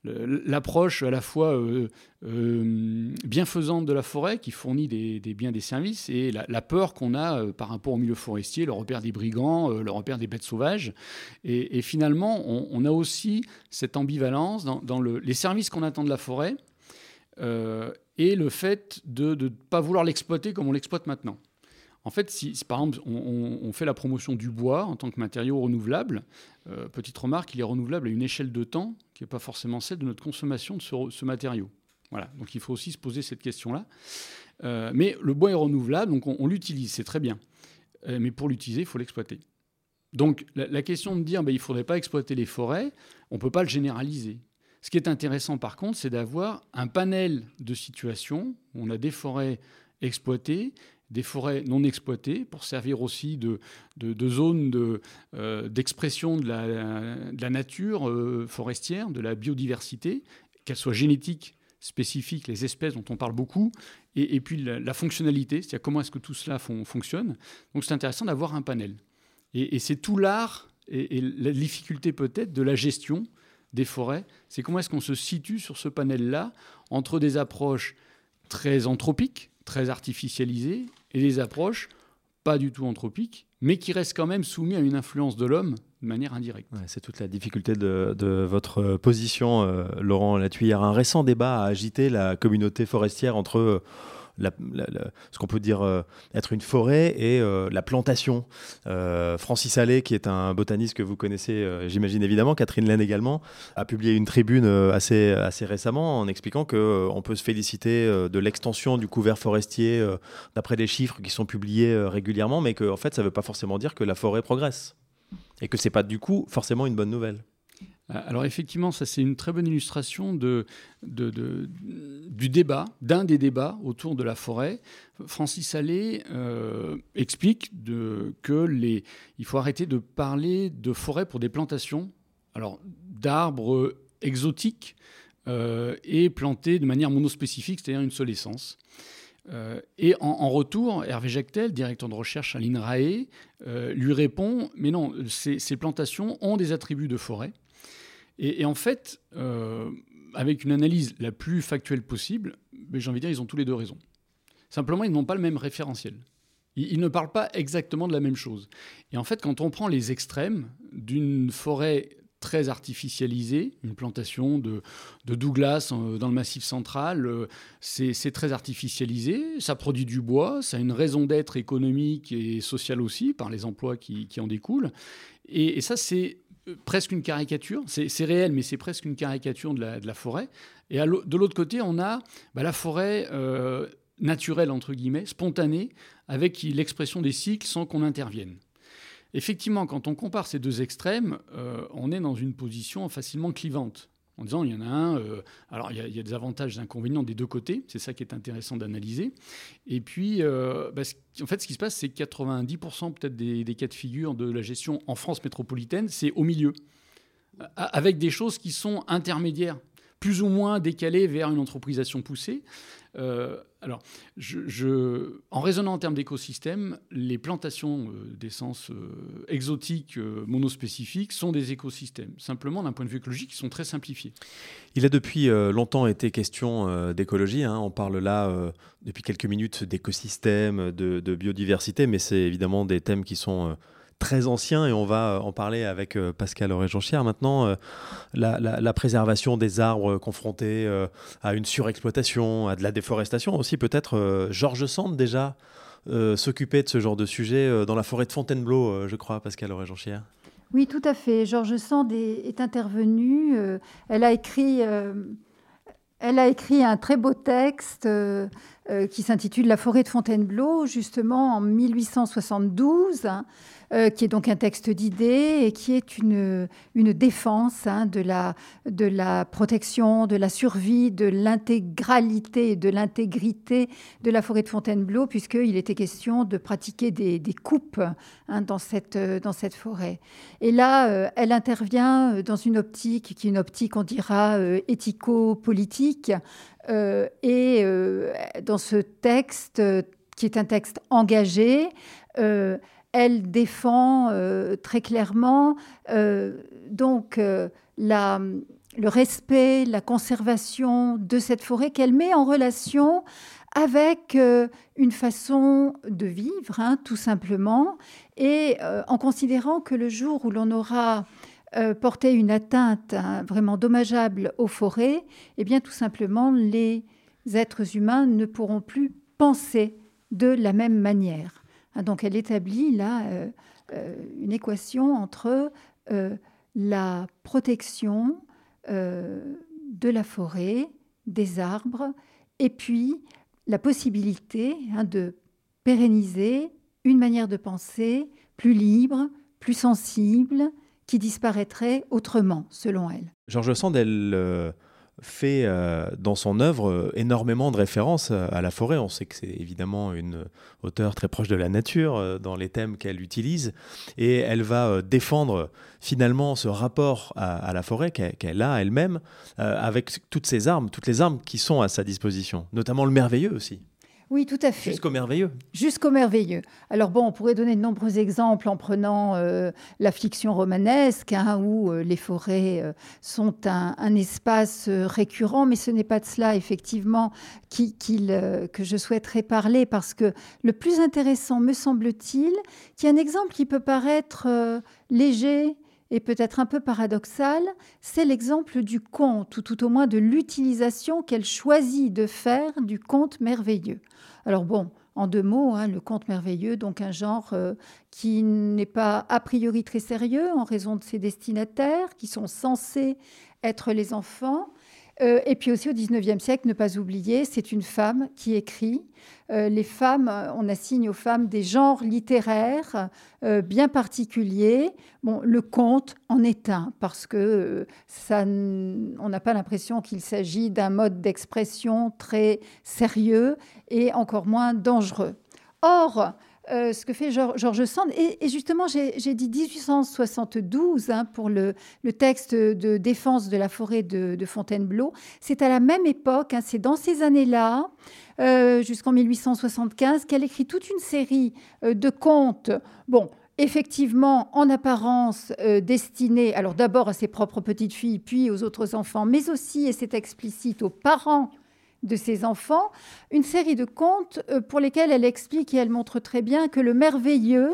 l'approche à la fois euh, euh, bienfaisante de la forêt qui fournit des, biens, des services, et la, peur qu'on a euh, par rapport au milieu forestier, le repère des brigands, le repère des bêtes sauvages. Et, finalement, on, a aussi cette ambivalence dans, les services qu'on attend de la forêt et le fait de ne pas vouloir l'exploiter comme on l'exploite maintenant. En fait, si, par exemple on, fait la promotion du bois en tant que matériau renouvelable, euh, petite remarque, il est renouvelable à une échelle de temps qui n'est pas forcément celle de notre consommation de ce, matériau. Voilà, donc il faut aussi se poser cette question-là. Euh, mais le bois est renouvelable, donc on, l'utilise, c'est très bien. Euh, mais pour l'utiliser, il faut l'exploiter. Donc la, question de dire ben, il ne faudrait pas exploiter les forêts, on ne peut pas le généraliser. Ce qui est intéressant par contre, c'est d'avoir un panel de situations où on a des forêts exploitées, des forêts non exploitées pour servir aussi de, de, zones euh, d'expression de, la, nature euh, forestière, de la biodiversité, qu'elle soit génétique, spécifique, les espèces dont on parle beaucoup, et, puis la, fonctionnalité, c'est-à-dire comment est-ce que tout cela fonctionne. Donc c'est intéressant d'avoir un panel. Et, c'est tout l'art et, la difficulté peut-être de la gestion des forêts, c'est comment est-ce qu'on se situe sur ce panel-là entre des approches très anthropiques, très artificialisées et des approches pas du tout anthropiques, mais qui restent quand même soumis à une influence de l'homme de manière indirecte. c'est toute la difficulté de, votre position, euh, Laurent Latuyère. Un récent débat a agité la communauté forestière entre ce qu'on peut dire euh, être une forêt et euh, la plantation. Euh, Francis Allais, qui est un botaniste que vous connaissez, j'imagine évidemment, Catherine Laine également, a publié une tribune assez, assez récemment en expliquant qu'on peut se féliciter de l'extension du couvert forestier d'après des chiffres qui sont publiés régulièrement, mais que en fait, ça ne veut pas forcément dire que la forêt progresse. Et que ce n'est pas du coup forcément une bonne nouvelle. Euh, alors effectivement, ça c'est une très bonne illustration du débat, d'un des débats autour de la forêt. Francis Allais euh, explique que les, il faut arrêter de parler de forêt pour des plantations, alors d'arbres exotiques est planté de manière monospécifique, c'est-à-dire une seule essence. et en, retour, Hervé Jactel, directeur de recherche à l'INRAE, lui répond Mais non, ces, plantations ont des attributs de forêt. Et, en fait, avec une analyse la plus factuelle possible, j'ai envie de dire, ils ont tous les deux raison. Simplement, ils n'ont pas le même référentiel. Ils, ne parlent pas exactement de la même chose. Et en fait, quand on prend les extrêmes d'une forêt très artificialisée, une plantation de, Douglas euh, dans le massif central, euh, c'est très artificialisé, ça produit du bois, ça a une raison d'être économique et sociale aussi, par les emplois qui, en découlent. Et, ça, c'est euh, presque une caricature, c'est réel, mais c'est presque une caricature de la, forêt. Et de l'autre côté, on a bah, la forêt naturelle, entre guillemets, spontanée, avec l'expression des cycles sans qu'on intervienne. Effectivement, quand on compare ces deux extrêmes, euh, on est dans une position facilement clivante. En disant, il y en a un, euh, alors il y, a, des avantages et des inconvénients des deux côtés, c'est ça qui est intéressant d'analyser. Et puis, euh, bah, en fait, ce qui se passe, c'est que 90% peut-être des, des, cas de figure de la gestion en France métropolitaine, c'est au milieu, avec des choses qui sont intermédiaires plus ou moins décalées vers une entreprisation poussée. Euh, alors, en raisonnant en termes d'écosystème, les plantations euh, d'essence euh, exotiques monospécifiques sont des écosystèmes. Simplement, d'un point de vue écologique, ils sont très simplifiés. Il a depuis longtemps été question d'écologie. Hein. On parle là, depuis quelques minutes, d'écosystèmes, de, biodiversité, mais c'est évidemment des thèmes qui sont très ancien et on va en parler avec euh, Pascal Auré-Jonchière maintenant. Euh, la, préservation des arbres confrontés euh, à une surexploitation, à de la déforestation aussi peut-être. Georges Sand déjà s'occupait de ce genre de sujet dans la forêt de Fontainebleau, je crois, Pascal Auré-Jonchière. Oui, tout à fait. Georges Sand est, est intervenue. elle a écrit... Elle a écrit un très beau texte qui s'intitule La forêt de Fontainebleau, justement en 1872, euh, qui est donc un texte d'idées et qui est une, une défense hein, de, la, de la protection, de la survie, de l'intégralité de l'intégrité de la forêt de Fontainebleau, puisqu'il était question de pratiquer des, coupes hein, dans, cette, dans cette forêt. Et là, euh, elle intervient dans une optique qui est une optique, on dira, euh, éthico-politique. Et dans ce texte, qui est un texte engagé, elle défend euh, très clairement euh, donc euh, le respect, la conservation de cette forêt qu'elle met en relation avec une façon de vivre, hein, tout simplement, et en considérant que le jour où l'on aura porté une atteinte hein, vraiment dommageable aux forêts, eh bien tout simplement les êtres humains ne pourront plus penser de la même manière. Hein, donc elle établit là euh, euh, une équation entre euh, la protection de la forêt, des arbres, et puis la possibilité hein, de pérenniser une manière de penser plus libre, plus sensible, qui disparaîtrait autrement, selon elle. Georges Sand, elle fait euh, dans son œuvre euh, énormément de références euh, à la forêt. On sait que c'est évidemment une auteure très proche de la nature dans les thèmes qu'elle utilise. Et elle va défendre finalement ce rapport à, la forêt qu'elle a elle-même avec toutes ses armes, toutes les armes qui sont à sa disposition, notamment le merveilleux aussi. Oui, tout à fait. Jusqu'au merveilleux. Jusqu'au merveilleux. Alors bon, on pourrait donner de nombreux exemples en prenant euh, la fiction romanesque, hein, où euh, les forêts euh, sont un, espace récurrent, mais ce n'est pas de cela, effectivement, que je souhaiterais parler, parce que le plus intéressant, me semble-t-il, qu'il y a un exemple qui peut paraître léger, et peut-être un peu paradoxal, c'est l'exemple du conte, ou tout au moins de l'utilisation qu'elle choisit de faire du conte merveilleux. Alors bon, en deux mots, hein, le conte merveilleux, donc un genre euh, qui n'est pas a priori très sérieux en raison de ses destinataires, qui sont censés être les enfants, euh, et puis aussi au XIXe siècle, ne pas oublier, c'est une femme qui écrit. Euh, les femmes, on assigne aux femmes des genres littéraires euh, bien particuliers. Bon, le conte en est un, parce que ça, on n'a pas l'impression qu'il s'agit d'un mode d'expression très sérieux et encore moins dangereux. Or, euh, ce que fait Georges Sand. Et, justement, j'ai dit 1872 hein, pour le, texte de défense de la forêt de, Fontainebleau. C'est à la même époque, hein, c'est dans ces années-là, euh, jusqu'en 1875, qu'elle écrit toute une série euh, de contes. Bon, effectivement, en apparence, destinés alors d'abord à ses propres petites filles, puis aux autres enfants, mais aussi, et c'est explicite, aux parents de ses enfants, une série de contes euh, pour lesquels elle explique et elle montre très bien que le merveilleux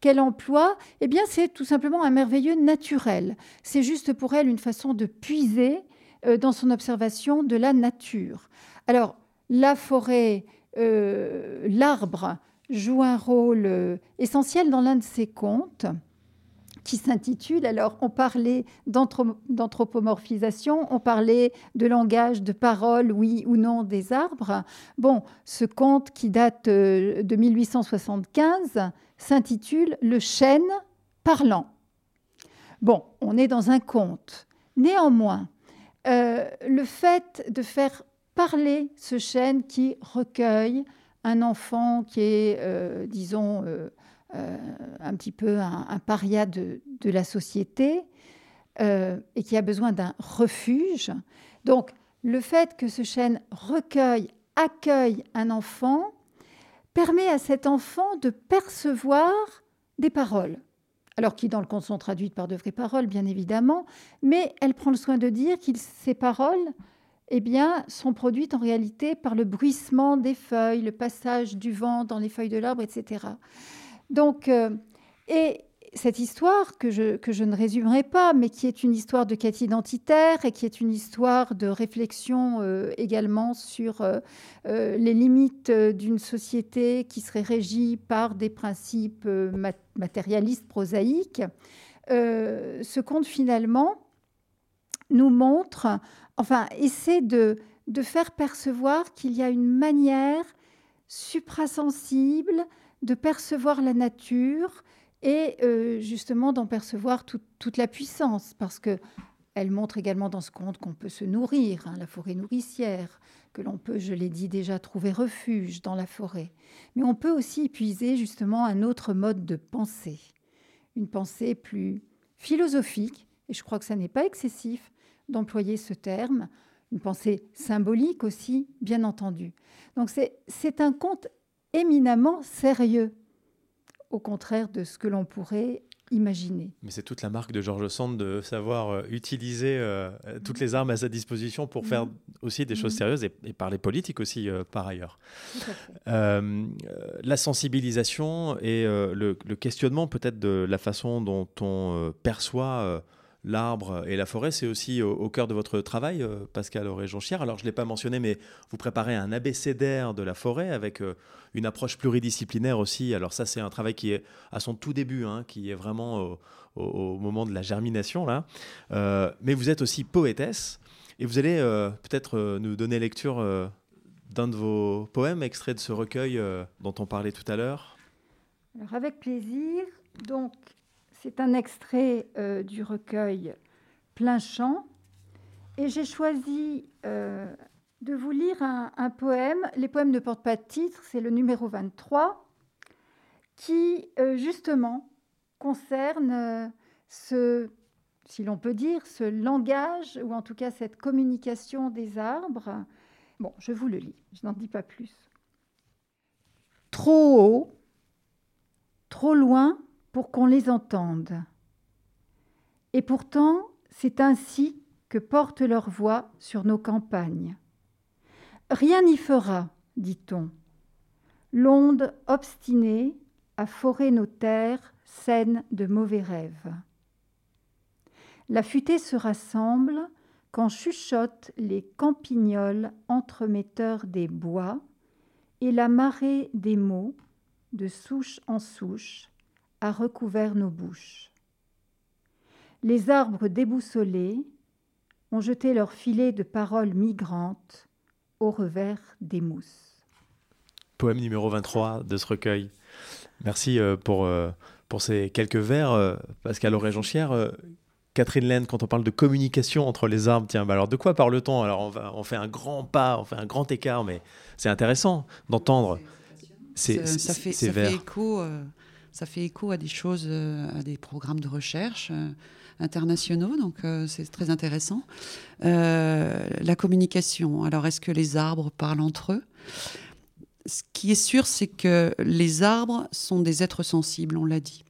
qu'elle emploie, eh bien, c'est tout simplement un merveilleux naturel. C'est juste pour elle une façon de puiser euh, dans son observation de la nature. Alors, la forêt, euh, l'arbre joue un rôle essentiel dans l'un de ses contes qui s'intitule, alors on parlait d'anthropomorphisation, on parlait de langage, de parole, oui ou non des arbres. Bon, ce conte qui date euh, de 1875 s'intitule Le chêne parlant. Bon, on est dans un conte. Néanmoins, euh, le fait de faire parler ce chêne qui recueille un enfant qui est, euh, disons, un petit peu un, paria de, la société euh, et qui a besoin d'un refuge. Donc, le fait que ce chêne recueille, accueille un enfant, permet à cet enfant de percevoir des paroles. Alors qui dans le conte sont traduites par de vraies paroles, bien évidemment, mais elle prend le soin de dire que ces paroles eh bien, sont produites en réalité par le bruissement des feuilles, le passage du vent dans les feuilles de l'arbre, etc. Donc, euh, et cette histoire que je, que je ne résumerai pas, mais qui est une histoire de quête identitaire et qui est une histoire de réflexion euh, également sur euh, les limites d'une société qui serait régie par des principes matérialistes, prosaïques, ce conte finalement nous montre, enfin, essaie de, de faire percevoir qu'il y a une manière suprasensible, de percevoir la nature et euh, justement d'en percevoir toute la puissance, parce que elle montre également dans ce conte qu'on peut se nourrir, hein, la forêt nourricière, que l'on peut, je l'ai dit déjà, trouver refuge dans la forêt. Mais on peut aussi puiser justement un autre mode de pensée, une pensée plus philosophique, et je crois que ça n'est pas excessif d'employer ce terme, une pensée symbolique aussi, bien entendu. Donc c'est un conte éminemment sérieux, au contraire de ce que l'on pourrait imaginer. Mais c'est toute la marque de Georges Sand de savoir euh, utiliser euh, toutes les armes à sa disposition pour faire mm-hmm. aussi des choses mm-hmm. sérieuses et, parler politique aussi euh, par ailleurs. la sensibilisation et le, le, questionnement peut-être de la façon dont on perçoit l'arbre et la forêt, c'est aussi au, cœur de votre travail, euh, Pascal Auré-Jonchière. Alors, je ne l'ai pas mentionné, mais vous préparez un abécédaire de la forêt avec euh, une approche pluridisciplinaire aussi. Alors, ça, c'est un travail qui est à son tout début, hein, qui est vraiment au, moment de la germination, là. Euh, mais vous êtes aussi poétesse, et vous allez peut-être nous donner lecture d'un de vos poèmes, extrait de ce recueil dont on parlait tout à l'heure. Alors, avec plaisir. Donc, c'est un extrait euh, du recueil Plein Chant. Et j'ai choisi euh, de vous lire un, poème. Les poèmes ne portent pas de titre, c'est le numéro 23, qui euh, justement concerne ce, si l'on peut dire, ce langage, ou en tout cas cette communication des arbres. Bon, je vous le lis, je n'en dis pas plus. Trop haut, trop loin pour qu'on les entende. Et pourtant, c'est ainsi que porte leur voix sur nos campagnes. Rien n'y fera, dit-on. L'onde obstinée a foré nos terres saines de mauvais rêves. La futée se rassemble quand chuchotent les campignols entremetteurs des bois et la marée des mots, de souche en souche, a recouvert nos bouches. Les arbres déboussolés ont jeté leurs filets de paroles migrantes au revers des mousses. Poème numéro 23 de ce recueil. Merci euh, pour, euh, pour ces quelques vers, euh, Pascal Auré-Jonchière. Catherine Laine, quand on parle de communication entre les arbres, tiens, bah alors de quoi parle-t-on? Alors on, va, on fait un grand pas, on fait un grand écart, mais c'est intéressant d'entendre C'est ça, ça fait, ça fait écho. Ça fait écho à des choses, à des programmes de recherche internationaux, donc c'est très intéressant. la communication. Alors, est-ce que les arbres parlent entre eux? Ce qui est sûr, c'est que les arbres sont des êtres sensibles, on l'a dit.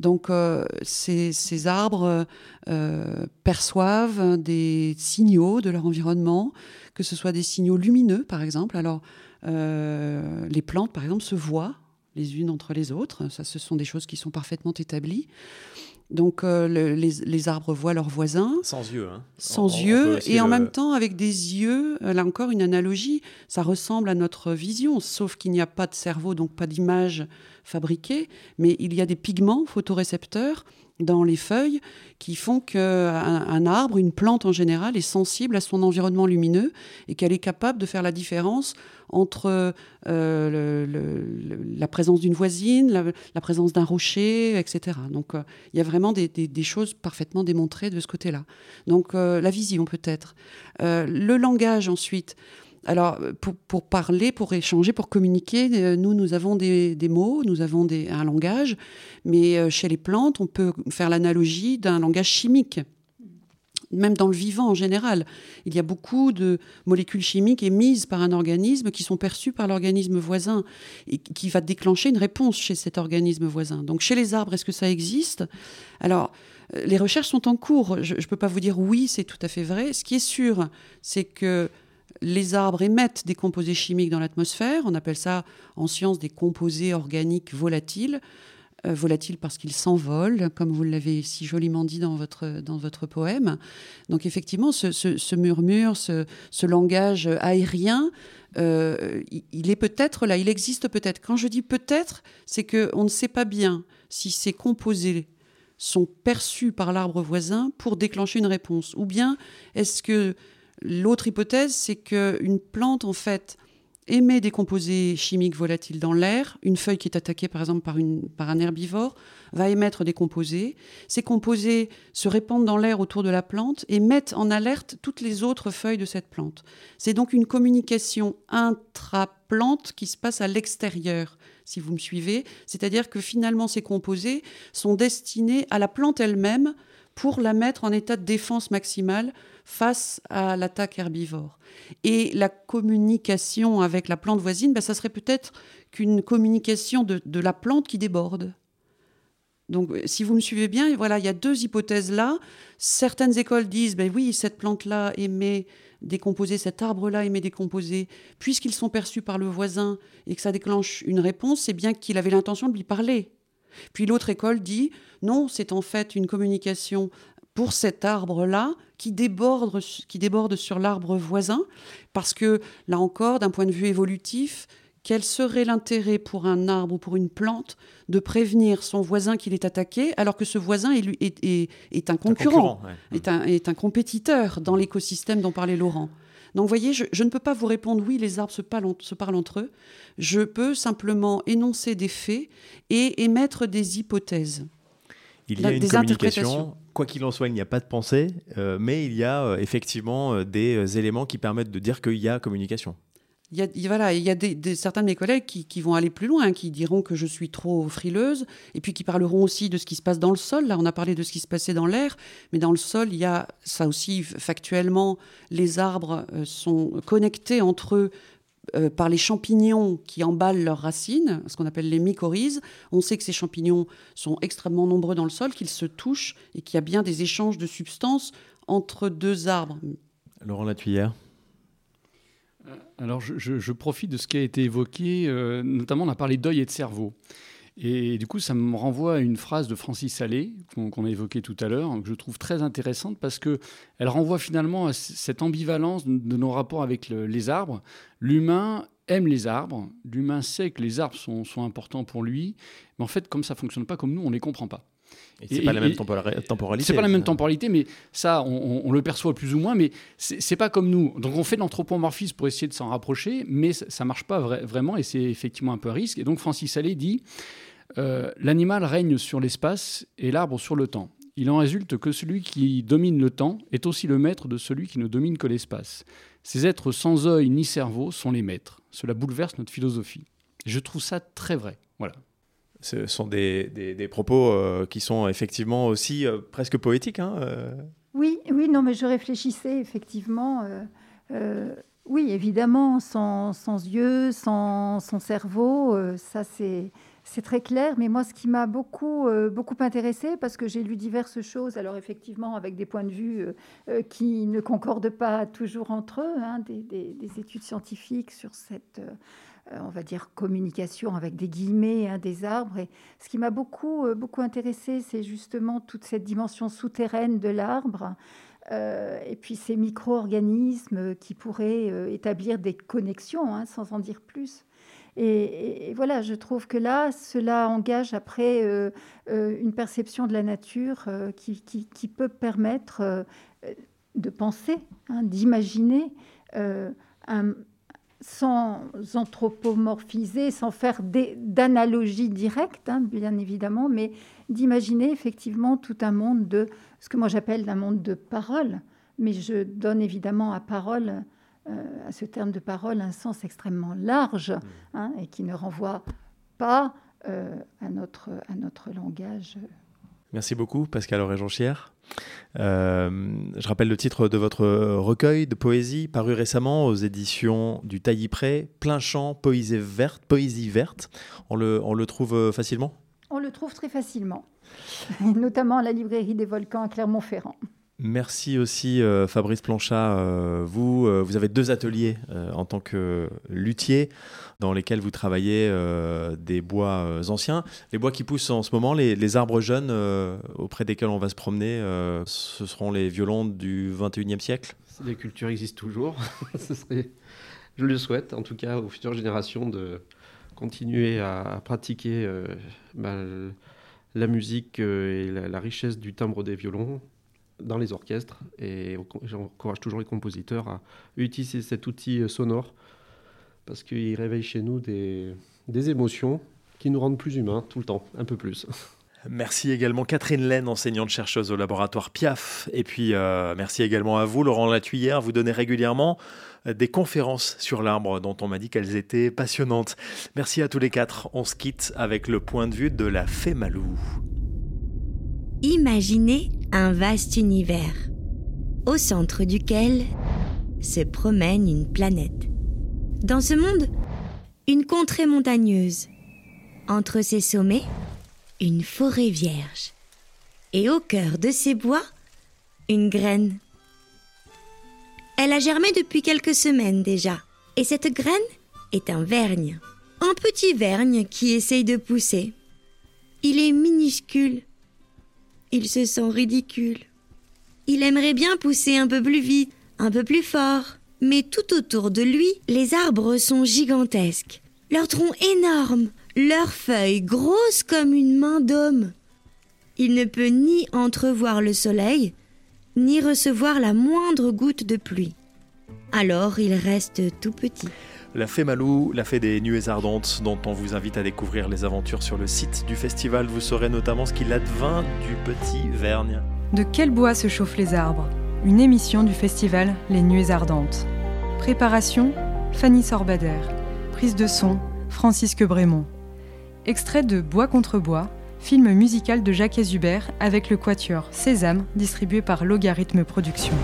Donc euh, ces, arbres euh, perçoivent des signaux de leur environnement, que ce soit des signaux lumineux par exemple. Alors euh, les plantes par exemple se voient les unes entre les autres, ça ce sont des choses qui sont parfaitement établies. Donc les, arbres voient leurs voisins. Sans yeux. Hein. Sans yeux. Et en même temps, avec des yeux, là encore une analogie, ça ressemble à notre vision, sauf qu'il n'y a pas de cerveau, donc pas d'image fabriqués, mais il y a des pigments photorécepteurs dans les feuilles qui font qu'un un arbre, une plante en général, est sensible à son environnement lumineux et qu'elle est capable de faire la différence entre euh, la présence d'une voisine, la, présence d'un rocher, etc. Donc euh, il y a vraiment des, choses parfaitement démontrées de ce côté-là. Donc euh, la vision peut-être. le langage ensuite. Alors, pour, parler, pour échanger, pour communiquer, euh, nous, nous avons des, mots, nous avons un langage, mais euh, chez les plantes, on peut faire l'analogie d'un langage chimique même dans le vivant en général. Il y a beaucoup de molécules chimiques émises par un organisme qui sont perçues par l'organisme voisin et qui va déclencher une réponse chez cet organisme voisin. Donc chez les arbres, est-ce que ça existe? Alors, euh, les recherches sont en cours. Je ne peux pas vous dire oui, c'est tout à fait vrai. Ce qui est sûr, c'est que les arbres émettent des composés chimiques dans l'atmosphère. On appelle ça en science des composés organiques volatiles. Euh, volatiles parce qu'ils s'envolent, comme vous l'avez si joliment dit dans votre, dans votre poème. Donc effectivement, ce, murmure, ce, langage aérien, euh, il est peut-être là, il existe peut-être. Quand je dis peut-être, c'est qu'on ne sait pas bien si ces composés sont perçus par l'arbre voisin pour déclencher une réponse. Ou bien est-ce que L'autre hypothèse, c'est qu'une plante, en fait, émet des composés chimiques volatiles dans l'air. Une feuille qui est attaquée, par exemple, par, par un herbivore, va émettre des composés. Ces composés se répandent dans l'air autour de la plante et mettent en alerte toutes les autres feuilles de cette plante. C'est donc une communication intra-plante qui se passe à l'extérieur, si vous me suivez. C'est-à-dire que finalement, ces composés sont destinés à la plante elle-même pour la mettre en état de défense maximale face à l'attaque herbivore. Et la communication avec la plante voisine, ben, ça serait peut-être qu'une communication de, la plante qui déborde. Donc, si vous me suivez bien, voilà, il y a deux hypothèses là. Certaines écoles disent, ben oui, cette plante-là émet des composés, cet arbre-là émet des composés, puisqu'ils sont perçus par le voisin et que ça déclenche une réponse, c'est bien qu'il avait l'intention de lui parler. Puis l'autre école dit, non, c'est en fait une communication pour cet arbre-là qui déborde, qui déborde sur l'arbre voisin, parce que là encore, d'un point de vue évolutif, quel serait l'intérêt pour un arbre ou pour une plante de prévenir son voisin qu'il est attaqué alors que ce voisin est, est, est, un concurrent, un, est, un, compétiteur dans l'écosystème dont parlait Laurent? Donc vous voyez, je, ne peux pas vous répondre oui, les arbres se parlent, se parlent entre eux. Je peux simplement énoncer des faits et émettre des hypothèses. Il y a une communication, quoi qu'il en soit, il n'y a pas de pensée, euh, mais il y a euh, effectivement euh, des éléments qui permettent de dire qu'il y a communication. Il y a, voilà, il y a certains de mes collègues qui, vont aller plus loin, qui diront que je suis trop frileuse, et puis qui parleront aussi de ce qui se passe dans le sol. Là, on a parlé de ce qui se passait dans l'air, mais dans le sol, il y a ça aussi factuellement. Les arbres sont connectés entre eux euh, par les champignons qui emballent leurs racines, ce qu'on appelle les mycorhizes. On sait que ces champignons sont extrêmement nombreux dans le sol, qu'ils se touchent et qu'il y a bien des échanges de substances entre deux arbres. Laurent Latuyère euh, alors, je, profite de ce qui a été évoqué, euh, notamment on a parlé d'œil et de cerveau. Et du coup, ça me renvoie à une phrase de Francis Allais, qu'on a évoquée tout à l'heure, que je trouve très intéressante parce qu'elle renvoie finalement à cette ambivalence de nos rapports avec les arbres. L'humain aime les arbres, l'humain sait que les arbres sont, importants pour lui, mais en fait, comme ça ne fonctionne pas comme nous, on ne les comprend pas. Et c'est pas la même temporalité. C'est pas la même temporalité, mais ça, on, le perçoit plus ou moins, mais c'est pas comme nous. Donc on fait de l'anthropomorphisme pour essayer de s'en rapprocher, mais ça, marche pas vraiment et c'est effectivement un peu un risque. Et donc Francis Allais dit euh, l'animal règne sur l'espace et l'arbre sur le temps. Il en résulte que celui qui domine le temps est aussi le maître de celui qui ne domine que l'espace. Ces êtres sans œil ni cerveau sont les maîtres. Cela bouleverse notre philosophie. Je trouve ça très vrai. Voilà. Ce sont des, des, propos euh, qui sont effectivement aussi euh, presque poétiques. Hein, euh. Oui, oui, non, mais je réfléchissais effectivement. oui, évidemment, sans, sans yeux, sans, sans cerveau, ça c'est c'est très clair, mais moi, ce qui m'a beaucoup, beaucoup intéressé, parce que j'ai lu diverses choses, alors effectivement, avec des points de vue qui ne concordent pas toujours entre eux, hein, des, études scientifiques sur cette, on va dire, communication avec des guillemets hein, des arbres. Et ce qui m'a beaucoup, beaucoup intéressé, c'est justement toute cette dimension souterraine de l'arbre. et puis ces micro-organismes qui pourraient établir des connexions, hein, sans en dire plus. Et, voilà, je trouve que là, cela engage après euh, euh, une perception de la nature euh, qui, peut permettre de penser, hein, d'imaginer, sans anthropomorphiser, sans faire d'analogie directe, hein, bien évidemment, mais d'imaginer effectivement tout un monde de ce que moi j'appelle un monde de parole. Mais je donne évidemment à parole euh, à ce terme de parole un sens extrêmement large mm. hein, et qui ne renvoie pas euh, à, notre, à notre langage. Merci beaucoup, Pascal Auréjonchière. Euh, je rappelle le titre de votre recueil de poésie paru récemment aux éditions du Taillis-Pré, Plein champ, poésie verte, poésie verte. On le, on le trouve facilement? On le trouve très facilement, *laughs* notamment à la librairie des Volcans à Clermont-Ferrand. Merci aussi euh, Fabrice Planchat. Euh, vous, euh, vous avez deux ateliers en tant que luthier dans lesquels vous travaillez des bois anciens. Les bois qui poussent en ce moment, les, arbres jeunes auprès desquels on va se promener, ce seront les violons du 21e siècle? Si les cultures existent toujours, *laughs* je le souhaite en tout cas aux futures générations de continuer à, pratiquer bah, la musique et la richesse du timbre des violons dans les orchestres et j'encourage toujours les compositeurs à utiliser cet outil sonore parce qu'il réveille chez nous des, des émotions qui nous rendent plus humains tout le temps, un peu plus. Merci également Catherine Laine, enseignante chercheuse au laboratoire PIAF. Et puis euh, merci également à vous, Laurent Latuyère. Vous donnez régulièrement euh, des conférences sur l'arbre dont on m'a dit qu'elles étaient passionnantes. Merci à tous les quatre. On se quitte avec le point de vue de la fée Malou. Imaginez un vaste univers, au centre duquel se promène une planète. Dans ce monde, une contrée montagneuse. Entre ses sommets, une forêt vierge. Et au cœur de ces bois, une graine. Elle a germé depuis quelques semaines déjà. Et cette graine est un vergne. Un petit vergne qui essaye de pousser. Il est minuscule, il se sent ridicule. Il aimerait bien pousser un peu plus vite, un peu plus fort. Mais tout autour de lui, les arbres sont gigantesques. Leurs troncs énormes, leurs feuilles grosses comme une main d'homme. Il ne peut ni entrevoir le soleil, ni recevoir la moindre goutte de pluie. Alors il reste tout petit. La Fée Malou, la Fée des Nuées Ardentes, dont on vous invite à découvrir les aventures sur le site du festival. Vous saurez notamment ce qu'il advint du petit Vergne. De quel bois se chauffent les arbres? Une émission du festival Les Nuées Ardentes. Préparation Fanny Sorbader. Prise de son Francisque Brémond. Extrait de Bois contre bois, film musical de Jacques Hubert avec le quatuor Sésame, distribué par Logarithme Productions.